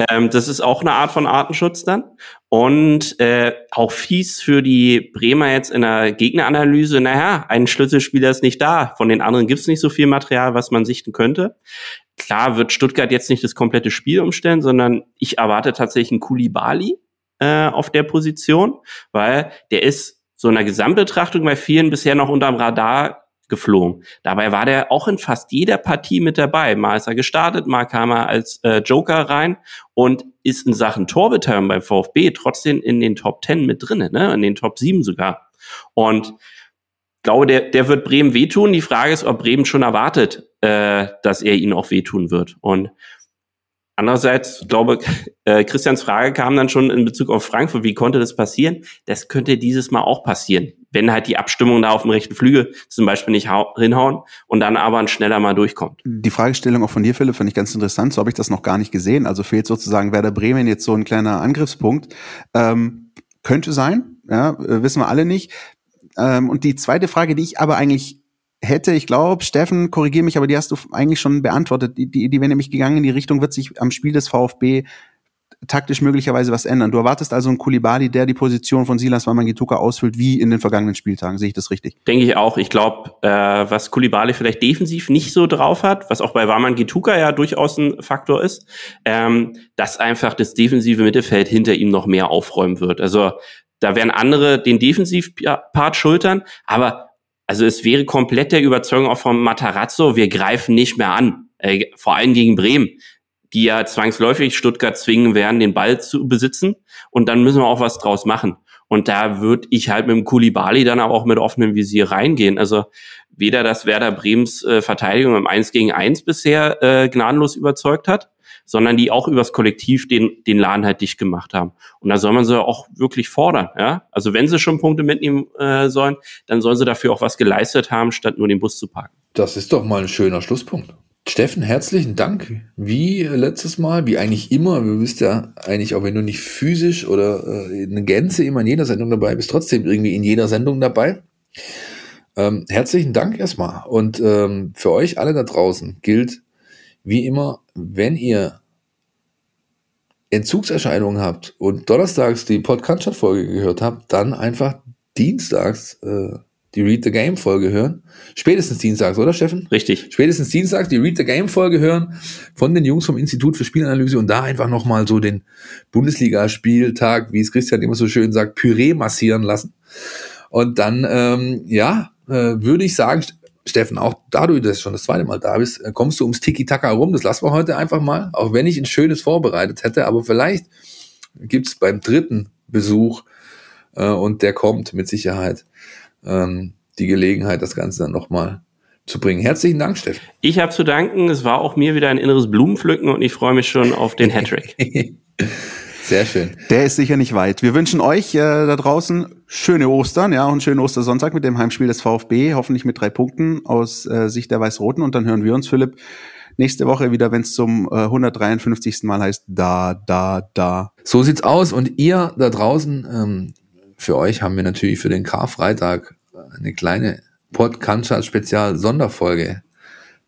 Ähm, das ist auch eine Art von Artenschutz dann. Und äh, auch fies für die Bremer jetzt in der Gegneranalyse, naja, ein Schlüsselspieler ist nicht da. Von den anderen gibt es nicht so viel Material, was man sichten könnte. Klar wird Stuttgart jetzt nicht das komplette Spiel umstellen, sondern ich erwarte tatsächlich einen Kulibali äh, auf der Position, weil der ist so in der Gesamtbetrachtung bei vielen bisher noch unterm Radar geflogen. Dabei war der auch in fast jeder Partie mit dabei. Mal ist er gestartet, mal kam er als äh, Joker rein und ist in Sachen Torbeteiligung beim VfB trotzdem in den Top 10 mit drinne, ne? in den Top 7 sogar. Und glaube, der, der wird Bremen wehtun. Die Frage ist, ob Bremen schon erwartet, äh, dass er ihnen auch wehtun wird. Und andererseits, glaube äh, Christians Frage kam dann schon in Bezug auf Frankfurt. Wie konnte das passieren? Das könnte dieses Mal auch passieren, wenn halt die Abstimmung da auf dem rechten Flügel zum Beispiel nicht hinhauen und dann aber ein schneller mal durchkommt. Die Fragestellung auch von dir, Philipp, finde ich ganz interessant. So habe ich das noch gar nicht gesehen. Also fehlt sozusagen Werder Bremen jetzt so ein kleiner Angriffspunkt. Ähm, könnte sein, ja, äh, wissen wir alle nicht. Ähm, und die zweite Frage, die ich aber eigentlich hätte, ich glaube, Steffen, korrigiere mich, aber die hast du eigentlich schon beantwortet. Die, die, die wäre nämlich gegangen in die Richtung, wird sich am Spiel des VfB taktisch möglicherweise was ändern. Du erwartest also einen Kulibali, der die Position von Silas Wamangituka ausfüllt, wie in den vergangenen Spieltagen. Sehe ich das richtig? Denke ich auch. Ich glaube, äh, was Kulibali vielleicht defensiv nicht so drauf hat, was auch bei Wamangituka ja durchaus ein Faktor ist, ähm, dass einfach das defensive Mittelfeld hinter ihm noch mehr aufräumen wird. Also da werden andere den Defensivpart schultern, aber also es wäre komplett der Überzeugung auch von Matarazzo, wir greifen nicht mehr an, äh, vor allem gegen Bremen, die ja zwangsläufig Stuttgart zwingen werden, den Ball zu besitzen und dann müssen wir auch was draus machen. Und da würde ich halt mit dem Kulibali dann aber auch mit offenem Visier reingehen. Also weder das Werder Brems äh, Verteidigung im 1 gegen 1 bisher äh, gnadenlos überzeugt hat, sondern die auch übers Kollektiv den, den Laden halt dicht gemacht haben. Und da soll man sie auch wirklich fordern. Ja? Also wenn sie schon Punkte mitnehmen äh, sollen, dann sollen sie dafür auch was geleistet haben, statt nur den Bus zu parken. Das ist doch mal ein schöner Schlusspunkt. Steffen, herzlichen Dank. Wie letztes Mal, wie eigentlich immer, du bist ja eigentlich, auch wenn du nicht physisch oder äh, in Gänze immer in jeder Sendung dabei bist, trotzdem irgendwie in jeder Sendung dabei. Ähm, herzlichen Dank erstmal. Und ähm, für euch alle da draußen gilt, wie immer, wenn ihr Entzugserscheinungen habt und donnerstags die Podcast-Folge gehört habt, dann einfach dienstags äh, die Read the Game Folge hören. Spätestens dienstags, oder Steffen? Richtig. Spätestens dienstags die Read the Game Folge hören von den Jungs vom Institut für Spielanalyse und da einfach nochmal so den Bundesligaspieltag, wie es Christian immer so schön sagt, Püree massieren lassen. Und dann, ähm, ja, äh, würde ich sagen, Steffen, auch da du das schon das zweite Mal da bist, äh, kommst du ums Tiki-Taka rum. Das lassen wir heute einfach mal, auch wenn ich ein schönes vorbereitet hätte. Aber vielleicht gibt's beim dritten Besuch, äh, und der kommt mit Sicherheit, ähm, die Gelegenheit, das Ganze dann nochmal zu bringen. Herzlichen Dank, Steffen. Ich habe zu danken. Es war auch mir wieder ein inneres Blumenpflücken und ich freue mich schon auf den Hattrick. Sehr schön. Der ist sicher nicht weit. Wir wünschen euch äh, da draußen schöne Ostern, ja, und schönen Ostersonntag mit dem Heimspiel des VfB, hoffentlich mit drei Punkten aus äh, Sicht der Weiß-Roten. Und dann hören wir uns, Philipp, nächste Woche wieder, wenn es zum äh, 153. Mal heißt, da, da, da. So sieht's aus. Und ihr da draußen, ähm, für euch haben wir natürlich für den Karfreitag eine kleine Podcast-Spezial-Sonderfolge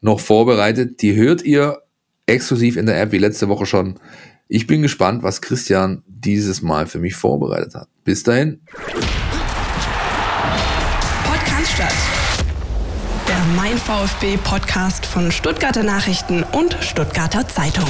noch vorbereitet. Die hört ihr exklusiv in der App, wie letzte Woche schon. Ich bin gespannt, was Christian dieses Mal für mich vorbereitet hat. Bis dahin. Podcast Der Mein VfB Podcast von Stuttgarter Nachrichten und Stuttgarter Zeitung.